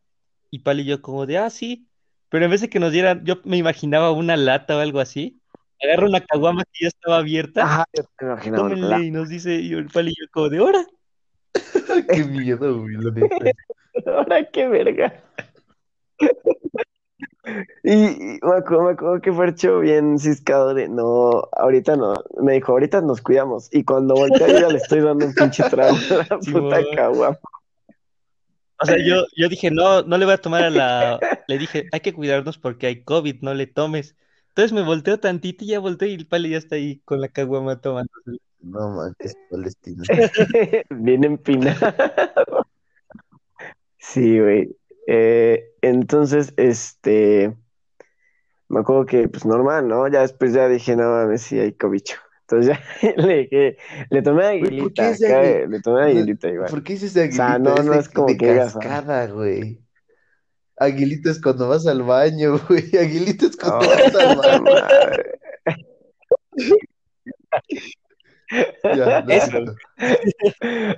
Y Pal y yo como de, ah, sí. Pero en vez de que nos dieran, yo me imaginaba una lata o algo así. Agarra una caguama que ya estaba abierta, Ajá, yo te imaginaba y nos dice, y el Pal y yo como de, ¡hora! Qué miedo, güey. Ahora qué verga. Y, y me acuerdo, me acuerdo que Fercho bien ciscado de no, ahorita no, me dijo, ahorita nos cuidamos. Y cuando volteé yo ya le estoy dando un pinche trago a la Sí, puta caguama. O sea, yo, yo dije, no, no le voy a tomar a la... Le dije, hay que cuidarnos porque hay COVID, no le tomes. Entonces me volteo tantito y ya volteé y el Pali ya está ahí con la caguama tomando. No manches, Palestina. Bien empinado. Sí, güey. Eh, entonces, este, me acuerdo que, pues normal, ¿no? Ya después ya dije, no mames, sí hay cobicho. Entonces ya le dije, le tomé Güey, ¿por qué aguilita, le tomé aguilita igual. ¿Por qué dices de O sea, aguilita? no, Es no de, es como de que ah. cascada, güey. Aguilita es cuando vas al baño, güey. Aguilita es cuando Oh, vas al baño. Ya, lo Eso.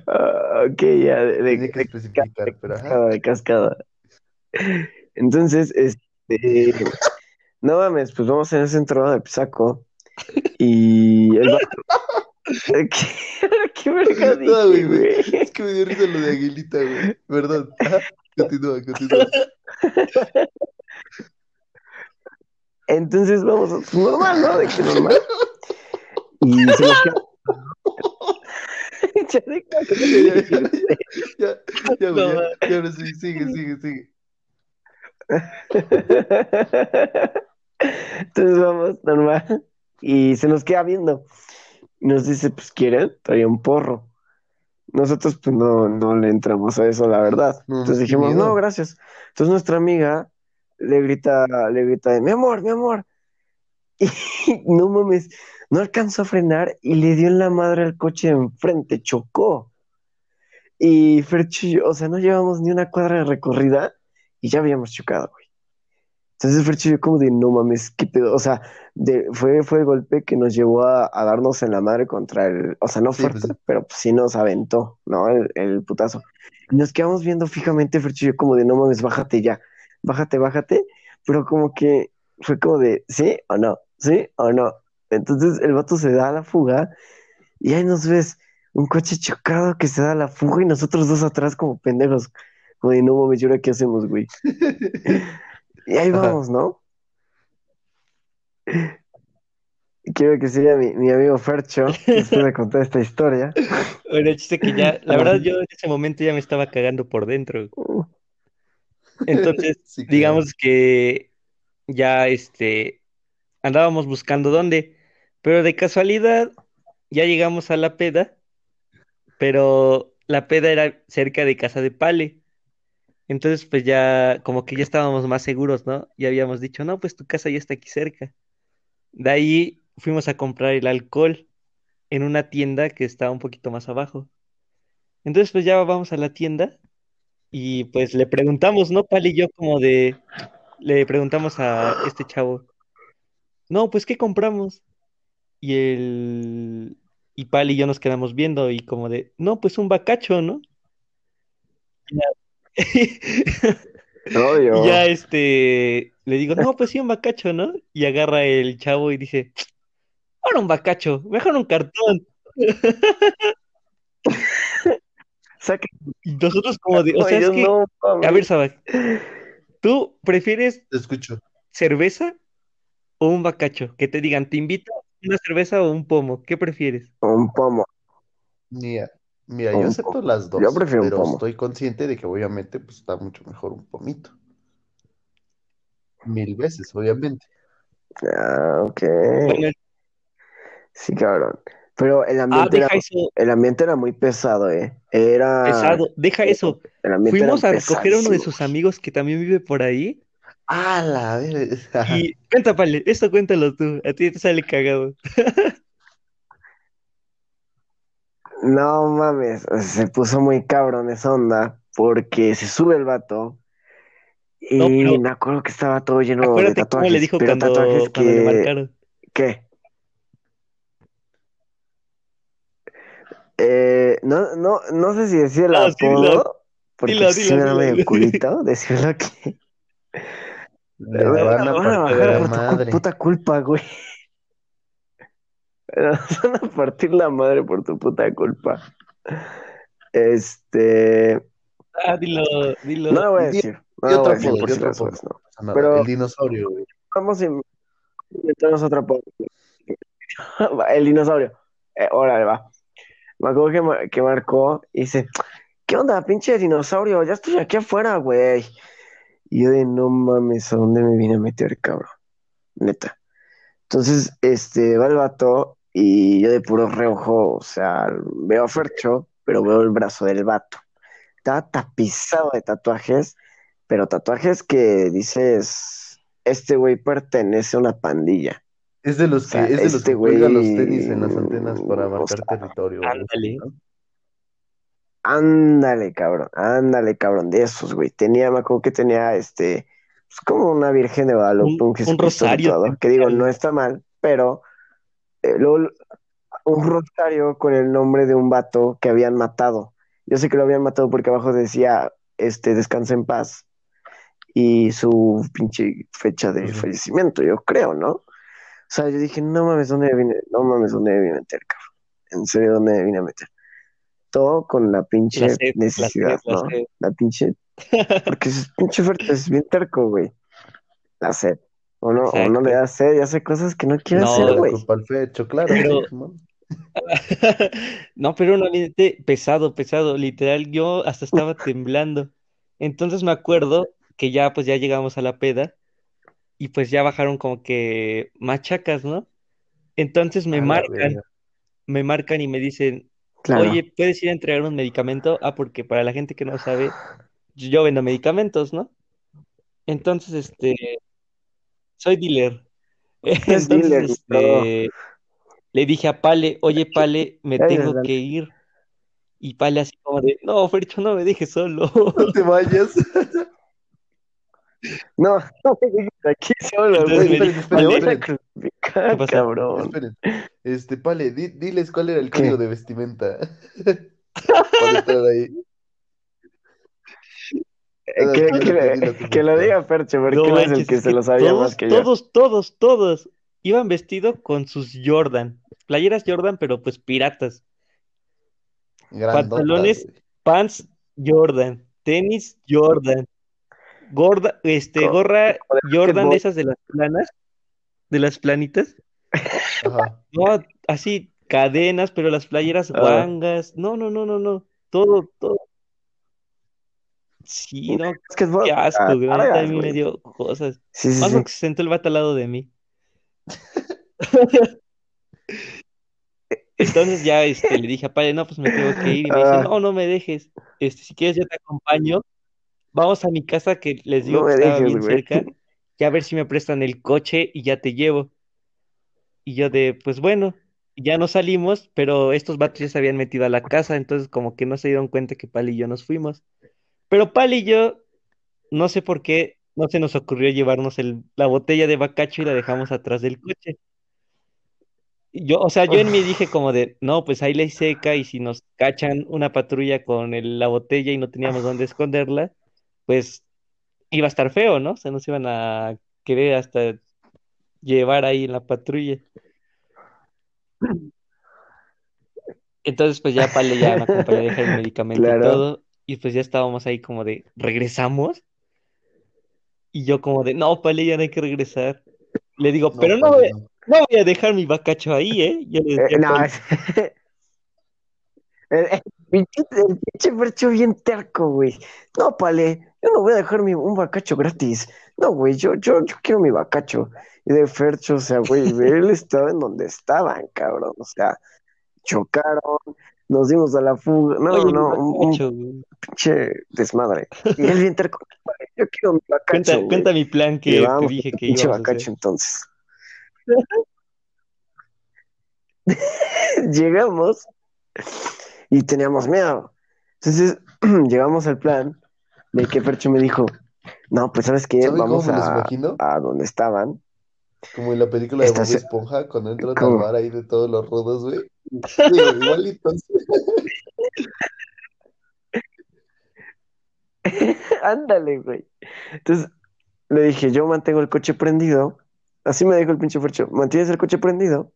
Ah, ok, ya, de, de- de especificar, pero ajá. cascada, de cascada. Entonces, este, no mames, pues vamos en el centro de Pisaco y el vato, ¿qué, qué verga No, güey, dije, güey. Es que me dio risa lo de aguilita, güey. Perdón. Ajá. Continúa, continúa. Entonces vamos, pues, normal, ¿no? De que normal. Y se nos queda. Ya Ya, ya, ya, ya, ya, ya, ya, sigue, sigue. Entonces vamos, normal. Y se nos queda viendo. Nos dice, pues, ¿quieren? Traía un porro. Nosotros, pues, no, no le entramos a eso, la verdad. No, Entonces dijimos, miedo. no, gracias. Entonces nuestra amiga le grita, le grita, mi amor, mi amor. Y no mames, no alcanzó a frenar y le dio en la madre al coche de enfrente, chocó. Y yo, o sea, no llevamos ni una cuadra de recorrida y ya habíamos chocado, güey. Entonces Fercho yo como de, no mames, qué pedo. O sea, de, fue, fue el golpe que nos llevó a, a darnos en la madre contra el, o sea, no Sí, fuerte, pues pero pues sí nos aventó, ¿no? El, el putazo. Y nos quedamos viendo fijamente, Fercho yo como de, no mames, bájate ya, bájate, bájate. Pero como que fue como de, ¿sí o no? ¿Sí o no? Entonces el vato se da a la fuga Y ahí nos ves un coche chocado que se da la fuga y nosotros dos atrás como pendejos. Como de, no mames, ¿y ahora qué hacemos, güey? Y ahí vamos, ¿no? Quiero que siga mi, mi amigo Fercho después de contar esta historia. Bueno, el chiste que ya, la verdad, yo en ese momento ya me estaba cagando por dentro. Entonces, Sí, claro. digamos que ya este andábamos buscando dónde, pero de casualidad ya llegamos a la peda, pero la peda era cerca de casa de Pale. Entonces, pues ya como que ya estábamos más seguros, ¿no? Ya habíamos dicho, no, pues tu casa ya está aquí cerca. De ahí fuimos a comprar el alcohol en una tienda que estaba un poquito más abajo. Entonces, pues ya vamos a la tienda y pues le preguntamos, ¿no? Pal y yo como de, le preguntamos a este chavo, no, pues ¿qué compramos? Y el, y Pal y yo nos quedamos viendo y como de, no, pues un bacacho, ¿no? Obvio. Y ya este, le digo, no, pues sí, un bacacho, ¿no? Y agarra el chavo y dice, ahora un bacacho, mejor un cartón. Y nosotros como de, o sea, es Dios, que, no, a ver, Sabac, ¿tú prefieres Te escucho. cerveza o un bacacho? Que te digan, te invito a una cerveza o un pomo, ¿qué prefieres? Un pomo. Mira, mira, yo acepto las dos, Yo prefiero un pero pomo. estoy consciente de que obviamente pues está mucho mejor un pomito. Mil veces, obviamente. Ah, ok. Sí, cabrón. Pero el ah, ambiente era, eso el ambiente era muy pesado, ¿eh? Era... pesado, deja eso. El ambiente Fuimos era a recoger a uno de pesadísimo. sus amigos que también vive por ahí. Ah, la ver-. Y cuenta, Pale, esto cuéntalo tú, a ti te sale cagado. No mames, se puso muy cabrón esa onda porque se sube el vato y No, pero- me acuerdo que estaba todo lleno de cómo tatuajes, le dijo pero cuando, tatuajes cuando le que... marcaron. ¿Qué? Eh, no, no, no sé si decir el No, sí, dilo. apodo, porque Dilo, da dilo. medio culito decirlo que... Le Me van a van a partir bajar la por tu cu- madre. puta culpa, güey. Nos van a partir la madre por tu puta culpa. Este... Ah, dilo, dilo. No lo voy a Di- decir. No lo voy a decir por si las no. Pero- El dinosaurio, güey. Vamos a inventarnos otra. El dinosaurio. Eh, órale, va. Me acuerdo que, que marcó y dice, ¿qué onda, pinche dinosaurio? Ya estoy aquí afuera, güey. Y yo de, no mames, ¿a dónde me vine a meter, cabrón? Neta. Entonces, este, va el vato y yo de puro reojo, o sea, veo a Fercho, pero veo el brazo del vato. Estaba tapizado de tatuajes, pero tatuajes que dices, este güey pertenece a una pandilla. Es de los O que, es de los este que los tenis en las antenas para o marcar sea, territorio. güey, ándale. ¿no? Ándale, cabrón, ándale, cabrón, de esos, güey. Tenía, me acuerdo que tenía este, pues como una Virgen de Guadalupe, Un- un, un rosario tatuado, que digo, no está mal, pero eh, luego un rosario con el nombre de un vato que habían matado. Yo sé que lo habían matado porque abajo decía, este, descansa en paz, y su pinche fecha de fallecimiento, yo creo, ¿no? O sea, yo dije, no mames, ¿dónde me vine? No mames, ¿dónde me vine a meter, cabrón? En serio, ¿dónde me vine a meter? Todo con la pinche La sed, la necesidad, sed, la ¿no? La pinche, porque es pinche fuerte, es bien terco, güey. La sed. O no, o no le da sed y hace cosas que no quiere No, hacer, güey. fecho, claro. Pero-. No, pero un ambiente pesado, pesado, literal, yo hasta estaba temblando. Entonces me acuerdo que ya, pues ya llegamos a la peda y pues ya bajaron como que machacas, ¿no? Entonces me marcan, me marcan y me dicen, Claro. oye, ¿puedes ir a entregar un medicamento? Ah, porque para la gente que no sabe, yo vendo medicamentos, ¿no? Entonces, este, soy dealer. Es Entonces, dealer, este, le dije a Pale, oye, Pale, me tengo que ir. Y Pale así como de, no, Fercho, no me dejes solo. No te vayas. No, no me dejes aquí solo, güey. me van a crucificar, ¿Qué pasó? cabrón. esperen. Este, Pale, di- diles cuál era el ¿Qué? código de vestimenta. Para entrar ahí. Eh, Que, que, lo diga Fercho, porque No él es el que es se lo sabía todos, más que yo. todos, todos, todos iban vestidos con sus Jordan. playeras Jordan, pero pues piratas. Pantalones, güey. pants Jordan, tenis Jordan, gorda, este, gorra Jordan de esas de las planas, de las planitas. Ajá. No, así cadenas, pero las playeras Ah. guangas. No, no, no, no, no. Todo, todo. Sí, no, Básquetbol, qué asco, ah, güey. Me dio cosas. Sí, sí, Más sí. porque se sentó el vato al lado de mí. Entonces ya este, le dije a padre, no, pues me tengo que ir. Y me dice, Ah. no, no me dejes. Este, si quieres, yo te acompaño. Vamos a mi casa que les digo No que estaba dejes, bien güey. cerca. Ya a ver si me prestan el coche y ya te llevo. Y yo de, pues bueno, ya no salimos, pero estos vatos ya se habían metido a la casa, entonces como que no se dieron cuenta que Pali y yo nos fuimos. Pero Pali y yo, no sé por qué, no se nos ocurrió llevarnos el, la botella de bacacho y la dejamos atrás del coche. Yo, o sea, yo en mí dije como de, no, pues ahí ley seca y si nos cachan una patrulla con el- la botella y no teníamos dónde esconderla, pues iba a estar feo, ¿no? Se nos iban a querer hasta llevar ahí en la patrulla. Entonces, pues ya Pale ya me acompañó a dejar el medicamento y todo, y pues ya estábamos ahí como de, ¿regresamos? Y yo como de, no, Pale, ya no hay que regresar. Le digo, No, pero no voy, no. no voy a dejar mi bacacho ahí, ¿eh? Yo le Eh, decía a no, es- el, el pinche, el pinche bien terco, güey. No, pale, yo no voy a dejar mi, un bacacho gratis. No, güey, yo, yo, yo quiero mi bacacho. Y de Fercho, o sea, güey, él estaba en donde estaban, cabrón. O sea, chocaron, nos dimos a la fuga. No, oye, no, un, un bacacho, pinche desmadre. Y él terco, "Vale, yo quiero mi Cuenta, bacacho, güey. cuenta mi plan que te dije que pinche íbamos a bacacho hacer. entonces. Llegamos y teníamos miedo. Entonces llegamos al plan de que Fercho me dijo, no, pues sabes qué, ¿Sabe vamos a, a donde estaban. Como en la película de Bob Estás- Esponja, cuando entran al ¿Cómo? bar ahí de todos los rudos, güey, igualitos. Ándale, güey. Entonces le dije, yo mantengo el coche prendido. Así me dijo el pinche Fercho, mantienes el coche prendido.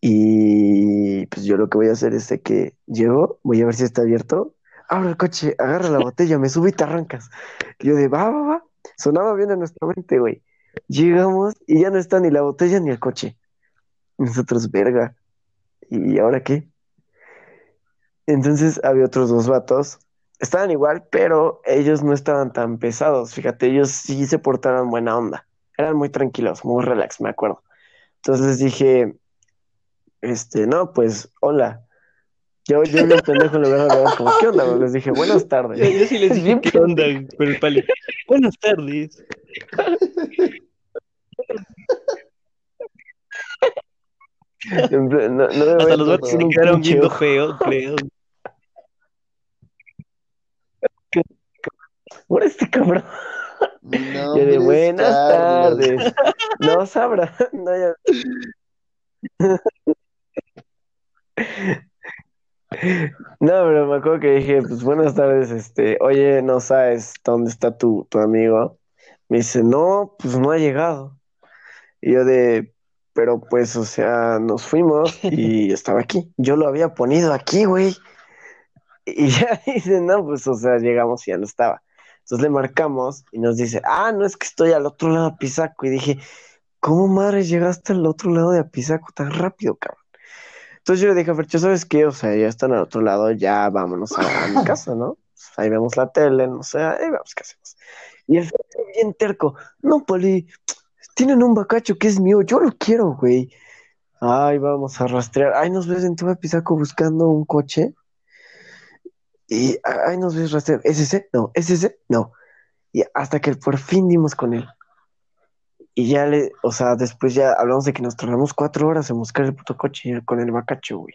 Y pues yo lo que voy a hacer es de que llego, voy a ver si está abierto. Abro el coche, agarra la botella, me subí y te arrancas. Y yo de, va, va, va. Sonaba bien en nuestra mente, güey. Llegamos y ya no está ni la botella ni el coche. Nosotros, verga. ¿Y ahora qué? Entonces había otros dos vatos. Estaban igual, pero ellos no estaban tan pesados. Fíjate, ellos sí se portaron buena onda. Eran muy tranquilos, muy relax, me acuerdo. Entonces dije, este, no, pues, hola. Yo, yo bien pendejo en lugar de hablar como, ¿qué onda? güey? Les dije, buenas tardes. Yo, yo sí les dije, Bien ¿qué onda? Pero el Pali, buenas tardes. No, no me Hasta los vatos se un quedaron viendo feo, creo. Por este cabrón. Mi Yo de buenas Carlos. tardes. No sabrá. No, ya- No, pero me acuerdo que dije, pues buenas tardes, este, oye, no sabes dónde está tu, tu amigo. Me dice, no, pues no ha llegado. Y yo de, pero pues, o sea, nos fuimos y estaba aquí. Yo lo había ponido aquí, güey. Y ya dice, no, pues, o sea, llegamos y ya no estaba. Entonces le marcamos y nos dice, ah, no, es que estoy al otro lado de Pisaco. Y dije, ¿cómo madre llegaste al otro lado de Apizaco tan rápido, cabrón? Entonces yo le dije a Fercho, ¿sabes qué? O sea, ya están al otro lado, ya vámonos a, a mi casa, ¿no? Pues ahí vemos la tele, no sé, ahí vemos qué hacemos. Y el Fercho bien terco, no, Poli, tienen un bacacho que es mío, yo lo quiero, güey. Ay, vamos a rastrear. Ay, nos ves en todo Apizaco buscando un coche. Y ay, nos ves rastrear. ¿Es ese? No, ¿es ese? No. Y hasta que por fin dimos con él. Y ya le, o sea, después ya hablamos de que nos tardamos cuatro horas en buscar el puto coche con el bacacho, güey.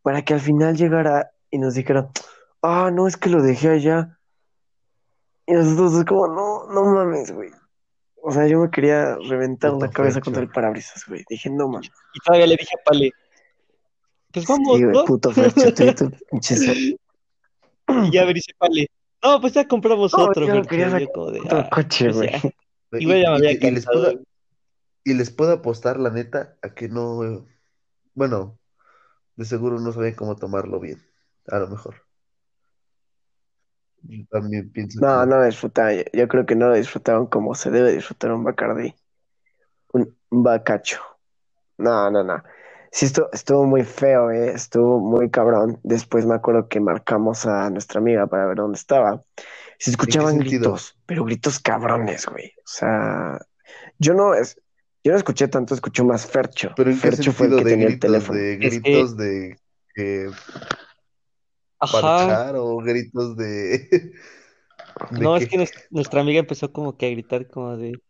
Para que al final llegara y nos dijera, ah, no, es que lo dejé allá. Y nosotros es como, no, no mames, güey. O sea, yo me quería reventar Puto la cabeza contra el parabrisas, güey. Dije, no mames. Y todavía le dije a Pale, pues vamos, Sí, güey, ¿no? puto Fercho, tú y ya me dice Pale, no, pues ya compramos No, otro, yo quería yo como de, puto ah, coche, pues güey. Y les puedo, y les puedo apostar, la neta, a que no, bueno, de seguro no sabían cómo tomarlo bien, a lo mejor. Yo también pienso No, que no lo disfrutaban. Yo, yo creo que no lo disfrutaron como se debe disfrutar un Bacardí. Un, un bacacho. No, no, no. Sí, estuvo, estuvo muy feo, ¿eh? Estuvo muy cabrón. Después me acuerdo que marcamos a nuestra amiga para ver dónde estaba. Se ¿En qué escuchaban gritos, pero gritos cabrones, güey. O sea, yo no, es, yo no escuché tanto, escuché más Fercho. Pero ¿en qué Fercho fue el que de tenía el teléfono. ¿De Es que, gritos de eh, ajá, parchar o gritos de de no, es que nuestra amiga empezó como que a gritar como de,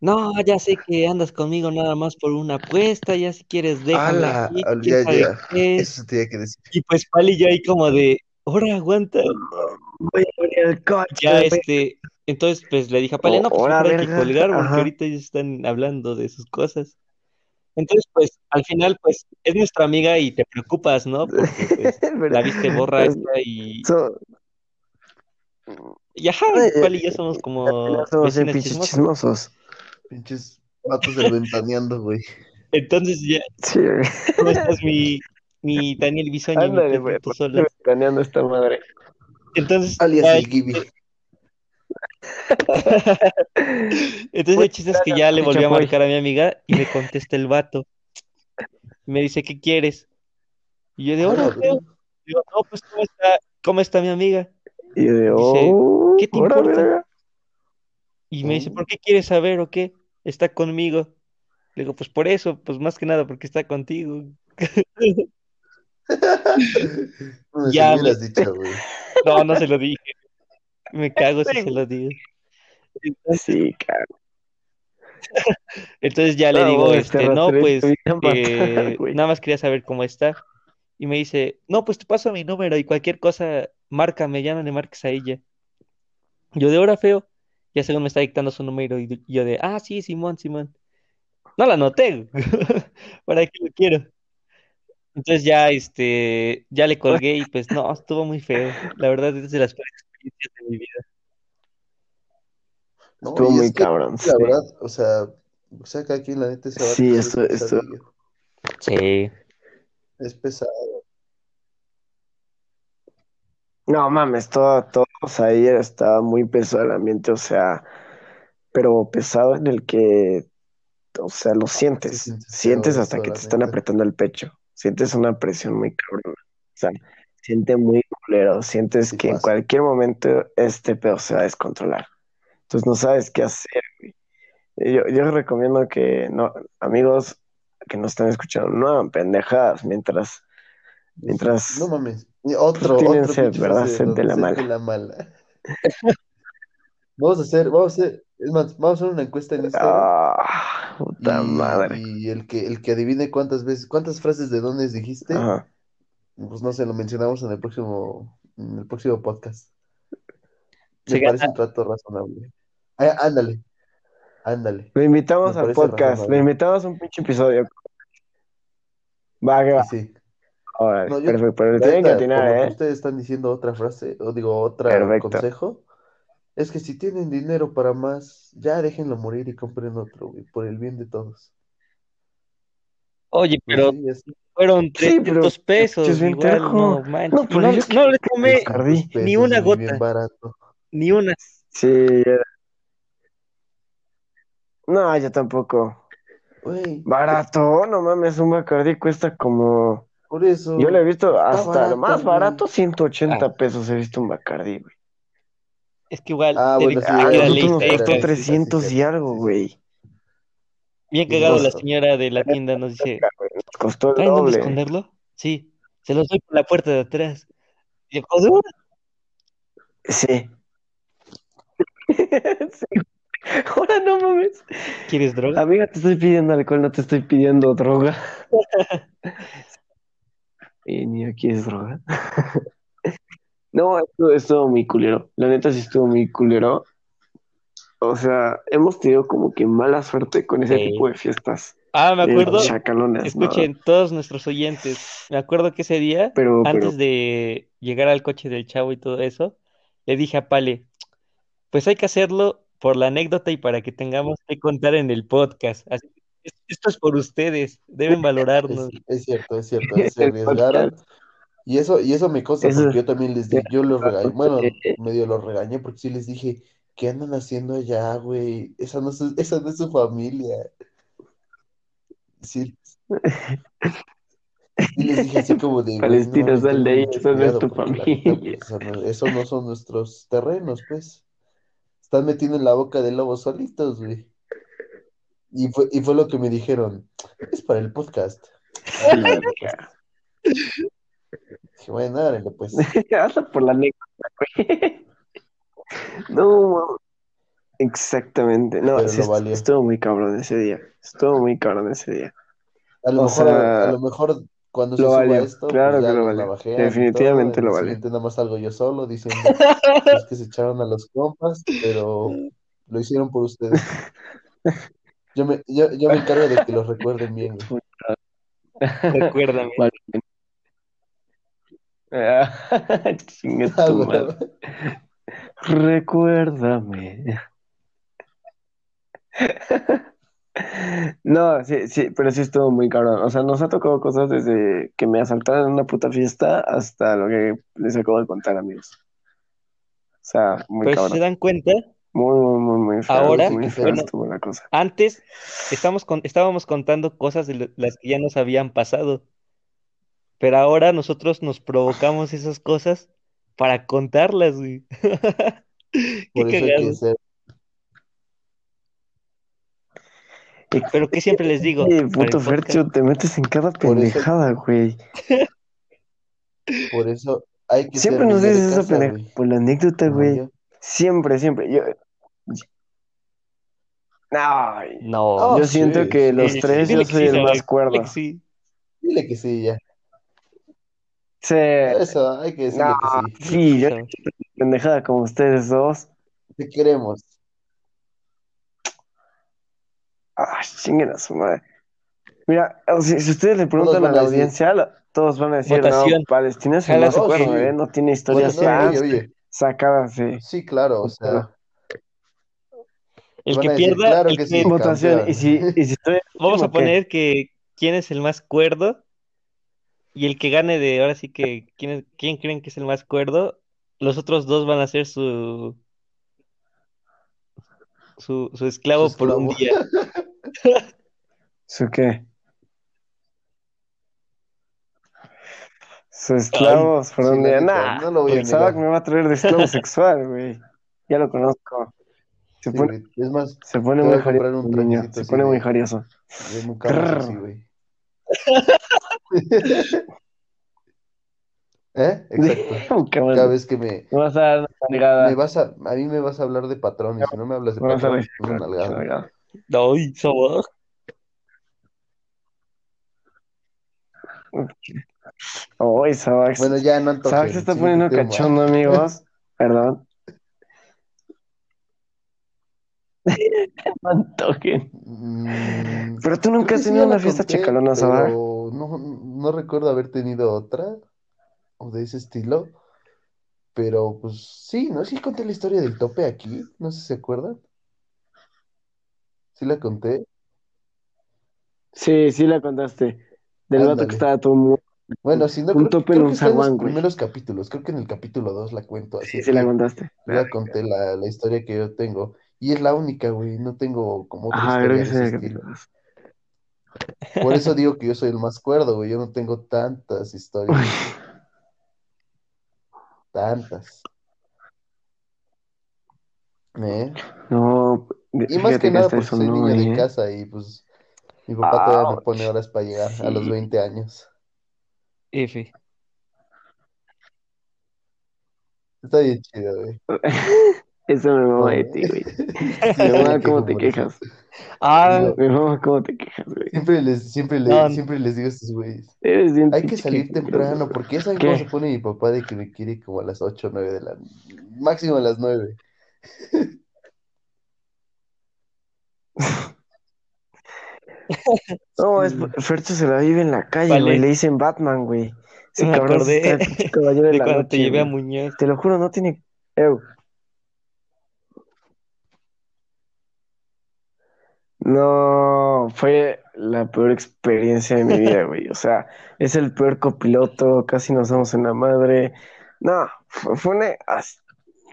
no, ya sé que andas conmigo nada más por una apuesta, ya si quieres déjame aquí, Ya, ya. qué. Eso tenía que decir. Y pues Pali y yo ahí como de, ahora aguanta. Voy a abrir el coche, Ya este, entonces pues le dije a Pali, no, pues Ahora, hay que colgar porque Ajá. ahorita ellos están hablando de sus cosas. Entonces pues al final pues es nuestra amiga y te preocupas, ¿no? Porque pues Pero, la viste borracha pues, y, so- y ajá, Pali y yo somos al final como somos chismosas. chismosos. Pinches vatos del ventaneando, güey. Entonces ya, Sí, güey. ¿cómo estás mi, mi Daniel Bisoño Ándale, güey. Ventaneando esta madre? Entonces Alias ya el Gibi. Entonces Muy el chiste es que ya le volví a marcar a mi amiga y me contesta el vato. Me dice, ¿qué quieres? Y yo de, Hola, hola. Digo, no, pues, ¿cómo está, cómo está mi amiga? Y yo de, Dice, oh, ¿qué te ahora, importa? Y me dice, Oh. ¿por qué quieres saber o qué? Está conmigo. Le digo, pues por eso, pues más que nada porque está contigo. No me Ya, se hubieras dicho, güey. No, no se lo dije. Me cago si se lo digo. Entonces, Sí, cabrón. entonces ya le digo, este, no, pues matar, eh, güey. nada más quería saber cómo está. Y me dice, no, pues te paso mi número y cualquier cosa, márcame, ya no le marques a ella. Yo de hora feo, ya según me está dictando su número y yo de, ah, sí, Simón, Simón. No la anoté, ¿para qué lo quiero? Entonces ya, este, ya le colgué y pues no, estuvo muy feo. La verdad es de las peores experiencias de mi vida. No, Estuvo muy es que, cabrón, la sí. verdad, o sea, o sea, cada quien la neta ese vato Sí, sí eso, es eso. Sí. Es pesado. No mames, todo, todo, o sea, ayer estaba muy pesado el ambiente, o sea, pero pesado en el que, o sea, lo sientes, sientes hasta que te están apretando el pecho, sientes una presión muy cabrona, o sea, siente muy culero, sientes Sí que en cualquier momento este pedo se va a descontrolar, entonces no sabes qué hacer, güey. Yo, yo recomiendo que, no, amigos que nos están escuchando, no hagan pendejadas mientras, mientras No mames. Y Otro, tienen otro sed, ¿verdad? Sed de la sed mala. de la mala. Vamos a hacer, vamos a hacer, es más, vamos a hacer una encuesta en Instagram Ah, puta madre. y, y el que, el que adivine cuántas veces, cuántas frases de dones dijiste, Ajá. pues no sé, lo mencionamos en el próximo, en el próximo podcast. Se Me parece un trato razonable. Ah, ándale, ándale. Lo invitamos Me al podcast, lo razonable. invitamos a un pinche episodio. Va, que va. Y sí. No, yo, pero le tienen que atinar, ¿eh? ustedes están diciendo otra frase, o digo otro consejo, es que si tienen dinero para más, ya déjenlo morir y compren otro, güey, por el bien de todos. Oye, Pues pero sí, fueron Sí, pero 300 pesos, igual, no pero no, yo es que no le tomé Bacardí. 300 ni una gota, barato. ni una. Sí, era- no, yo tampoco. Güey, Barato, no mames, un Bacardí cuesta como... por eso Yo lo he visto hasta lo más barato, 180 Ah, pesos he visto un Bacardí, güey. es que igual Ah, bueno, sí, Ah, nosotros nos costó seca. era, sí, sí, 300 y cierto, algo, güey. Bien cagado la señora de la tienda nos dice, Nos costó el ¿traen dónde doble. esconderlo? Sí, se los doy por la puerta de atrás. Y yo, "¿Cómo? Sí. Sí. Ahora no mames. ¿Quieres droga? Amiga, te estoy pidiendo alcohol, no te estoy pidiendo droga. Ni aquí es droga. No, esto estuvo muy culero. La neta sí estuvo muy culero. O sea, hemos tenido como que mala suerte con ese Sí. tipo de fiestas. Ah, me eh, acuerdo, chacalonas, ¿no? escuchen todos nuestros oyentes, me acuerdo que ese día, Pero, pero, antes de llegar al coche del chavo y todo eso, le dije a Pale, pues hay que hacerlo por la anécdota y para que tengamos que contar en el podcast. Así, Esto es por ustedes, deben valorarnos. es cierto, es cierto, se arriesgaron. Y eso, y eso me consta Eso- porque yo también les di, yo los regañé, bueno, medio los regañé porque sí les dije, ¿qué andan haciendo allá, güey? Esa no es, su- esa no es su familia. Sí, sí les dije así como de, Palestina, de mucho eso no es tu la neta, familia. pues, eso no, eso no son nuestros terrenos, pues. Están metiendo en la boca del lobo solitos, güey. Y fue, y fue lo que me dijeron, es para el podcast. Verga. Dije, bueno, árale, pues. Hazlo por la anécdota, güey. No, exactamente. No, sí, est- estuvo muy cabrón ese día. Estuvo muy cabrón ese día. A lo O mejor, sea, a lo mejor cuando se lo suba valió, esto, claro pues que lo valió. todo. Definitivamente En lo valió. nada más salgo yo solo diciendo pues, que se echaron a los compas, pero lo hicieron por ustedes. Yo me, yo, yo me encargo de que los recuerden bien, güey. Recuérdame. Ah, Ah, tu güey. madre. Recuérdame. No, sí, sí, pero sí estuvo muy cabrón. O sea, nos ha tocado cosas desde que me asaltaron en una puta fiesta hasta lo que les acabo de contar, amigos. O sea, muy Pero si se cabrón. dan cuenta, Muy, muy, muy, muy feo. Ahora, muy feo bueno, estuvo la cosa. antes estamos con- estábamos contando cosas de las que ya nos habían pasado, pero ahora nosotros nos provocamos esas cosas para contarlas, güey. Qué Por eso hay cagado. que ser. Pero que siempre les digo, puto Fercho, te metes en cada Por eso- pendejada, güey. Por eso hay que Siempre ser nos dices esa casa, pendeja. güey. Por la anécdota, güey. Siempre, siempre. Yo... No, no. Oh, yo sí, siento que sí. los Sí, tres yo soy el más dile cuerdo. que sí. Dile que sí, ya. Sí. Eso, hay que decirle No, que sí. sí, yo pendejada como ustedes dos. Te queremos. Ah, chinguen a su madre. Mira, si ustedes le preguntan a la decir- audiencia, todos van a decir, Votación. no, Palestina es el más cuerdo. ¿eh? No tiene historias Bueno, no, tan oye, oye. Sacadas de Sí, claro, o sea, El que decir, pierda, claro el que votación. Y si, y si estoy vamos a poner que quién es el más cuerdo y el que gane de ahora sí que quién, es- quién creen que es el más cuerdo, los otros dos van a ser su su, su esclavo Su por un esclavo. día. ¿Su qué? Su esclavos día. neta, Nah, no lo voy a el Sabac negar. me va a traer de esclavo sexual, güey. Ya lo conozco. Se Sí, pone, güey. Es más, se pone muy a jarioso, un niño. Se pone de- muy jarioso. de así, güey. ¿Eh? Exacto. Cada vez que me, Me vas a dar una me nalgada. vas a, a mí me vas a hablar de patrón y si no me hablas de Me a decir una nalgada. Ay, Saúl. Ay, Sabac. Bueno, ya no antojen. Sabac se está poniendo tema. cachondo, amigos. Perdón. No antojen. Mm, Pero tú nunca has que sí tenido una fiesta conté, chacalona, pero no, no recuerdo haber tenido otra o de ese estilo. Pero pues sí, ¿no? Sí conté la historia del tope aquí, no sé si se acuerdan. Sí la conté. Sí, sí la contaste. Del vato Ándale. que estaba todo mu- Bueno, si no, Un creo, tope creo en que un está en los güey. primeros capítulos. Creo que en el capítulo 2 la cuento. Así Sí, la contaste. ya conté la, la historia que yo tengo. Y es la única, güey. No tengo como otra Ajá, creo historia que de ese estilo. Por eso digo que yo soy el más cuerdo, güey. Yo no tengo tantas historias. Tantas. ¿Eh? No, Y más que nada eso soy no, niño de ¿eh? casa y pues mi papá todavía me pone horas para llegar a los Sí. 20 años. F. Está bien chido, güey. Eso me mama de ti, güey. Me mama cómo te quejas. Ah, Me mama cómo te quejas, güey. siempre les, siempre les, No. siempre les digo a estos güeyes. Hay que salir temprano, porque ya saben cómo ¿Qué? se pone mi papá de que me quiere como a las 8 o 9 de la... Máximo a las 9. No, es. Fercho se la vive en la calle, Vale. güey. Le dicen Batman, güey. Ese Me cabrón acordé está el pinche caballero de de la cuando te noche, llevé a. Muñoz. Te lo juro, no tiene. Ew. No, fue la peor experiencia de mi vida, güey. O sea, es el peor copiloto, casi nos damos en la madre. No, fue, fue una...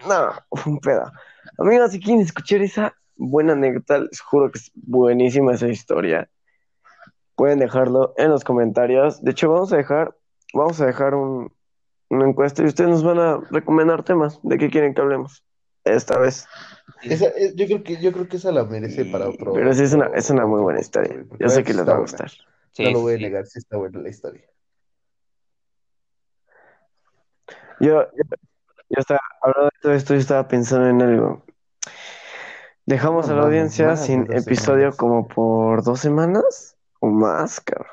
No, fue un pedo. Amigos, si quieren escuchar esa buena anécdota, les juro que es buenísima esa historia. Pueden dejarlo en los comentarios. De hecho, vamos a dejar, vamos a dejar un, una encuesta y ustedes nos van a recomendar temas de qué quieren que hablemos esta vez. Esa, eh, yo creo que, yo creo que esa la merece para otro. Pero sí es una, es una muy buena historia. Yo sé que les va a gustar. Sí, No lo voy a sí. negar, sí está buena la historia. Yo, yo, yo estaba, hablando de todo esto, yo estaba pensando en algo. Dejamos No a la audiencia más sin episodio semanas. como por dos semanas o más, cabrón.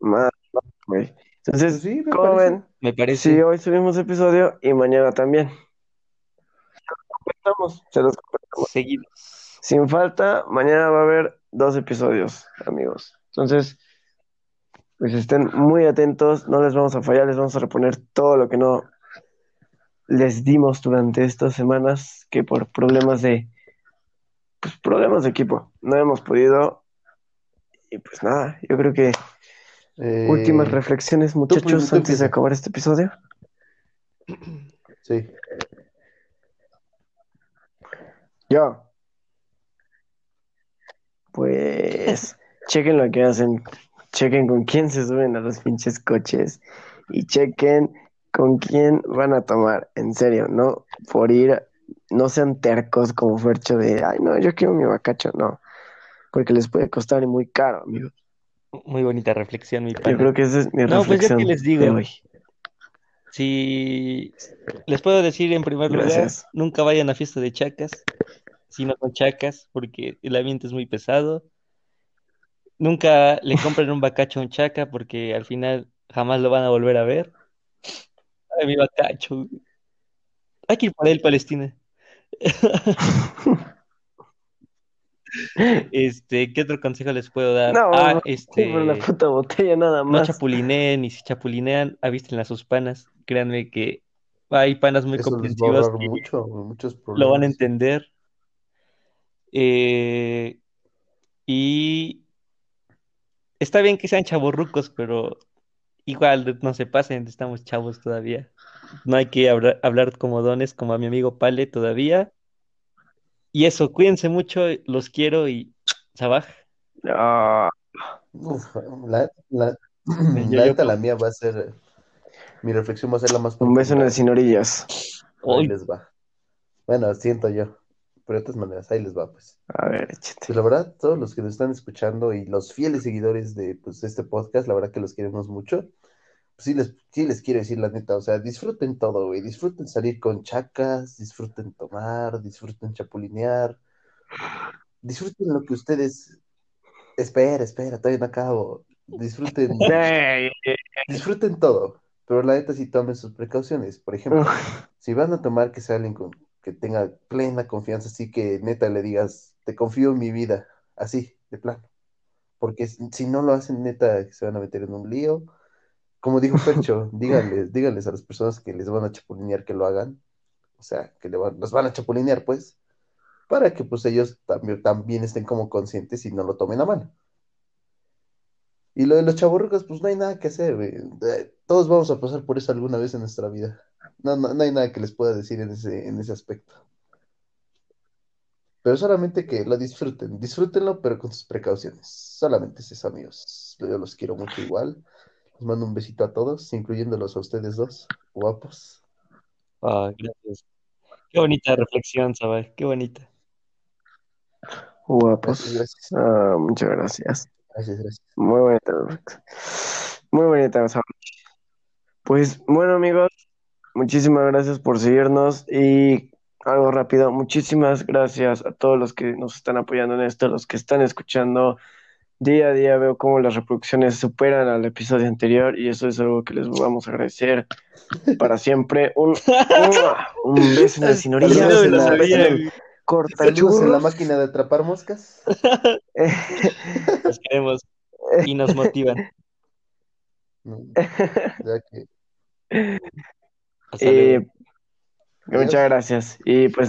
Más, más, güey. Entonces, Pues sí, me ¿cómo parece. ven? Me Si parece. hoy subimos episodio y mañana también. Estamos, se los comentamos. Seguidos. Sin falta, mañana va a haber dos episodios, amigos. Entonces, pues estén muy atentos, no les vamos a fallar, les vamos a reponer todo lo que no les dimos durante estas semanas, que por problemas de, pues, problemas de equipo, no hemos podido. Y pues nada, yo creo que Eh, últimas reflexiones, muchachos, tú antes de acabar este episodio. Sí. Yo. Pues chequen lo que hacen, chequen con quién se suben a los pinches coches y chequen con quién van a tomar, en serio, no por ir, no sean tercos como Fercho de, ay no, yo quiero mi bacacho, no, porque les puede costar muy caro, amigos. Muy bonita reflexión, mi Yo pana. creo que esa es mi No, pues yo reflexión qué les digo. de hoy. Si les puedo decir en primer lugar, nunca vayan a fiesta de chacas, si no son chacas, porque el ambiente es muy pesado. Nunca le compren un bacacho a un chaca, porque al final jamás lo van a volver a ver. Ay, mi bacacho. Hay que ir para él, Palestina. Este, ¿qué otro consejo les puedo dar? No, Ah, no, este, la puta botella nada no más. chapulineen, y si chapulinean, avisten a sus panas. Créanme que hay panas muy Eso les va a comprensivos ahorrar que mucho, muchos lo van a entender. Eh, y está bien que sean chavorrucos, pero igual no se pasen, estamos chavos todavía. No hay que hablar, hablar como dones, como a mi amigo Pale todavía. Y eso, cuídense mucho, los quiero y sabaj. Ah, la, la, Yo- la yo- neta, la mía va a ser, mi reflexión va a ser la más un beso en el sin orillas. Ahí les va. Bueno, siento yo. Pero de todas maneras, ahí les va, pues. A ver, échate. Pues la verdad, todos los que nos están escuchando y los fieles seguidores de pues, este podcast, la verdad que los queremos mucho. Pues sí les, sí les quiero decir la neta, o sea, disfruten todo, güey. Disfruten salir con chacas, disfruten tomar, disfruten chapulinear, disfruten lo que ustedes... Espera, espera, todavía no acabo. Disfruten, disfruten todo, pero la neta sí tomen sus precauciones. Por ejemplo, si van a tomar que sea alguien con, que tenga plena confianza, así que neta le digas, te confío en mi vida, así, de plano. Porque si no lo hacen, neta, se van a meter en un lío. Como dijo Percho, díganles, díganles a las personas que les van a chapulinear que lo hagan. O sea, que le van- los van a chapulinear, pues, para que pues ellos también, también estén como conscientes y no lo tomen a mal. Y lo de los chavorrucos, pues no hay nada que hacer, güey. Eh, Todos vamos a pasar por eso alguna vez en nuestra vida. No, no, no hay nada que les pueda decir en ese, en ese aspecto. Pero solamente que lo disfruten. Disfrútenlo, pero con sus precauciones. Solamente es eso, amigos. Yo los quiero mucho igual. Les mando un besito a todos, incluyéndolos a ustedes dos, guapos. ah, gracias. Qué bonita reflexión, Sabaj, qué bonita. Guapos. Gracias, gracias. Ah, muchas gracias. Gracias, gracias. Muy bonita. Muy bonita. Pues bueno, amigos, muchísimas gracias por seguirnos y algo rápido, muchísimas gracias a todos los que nos están apoyando en esto, los que están escuchando. Día a día veo cómo las reproducciones superan al episodio anterior y eso es algo que les vamos a agradecer para siempre. Un, un, un beso en el sin orillas, Saludos en en la- máquina de atrapar moscas. Los queremos y nos motivan. Ya que Eh, muchas gracias. Y pues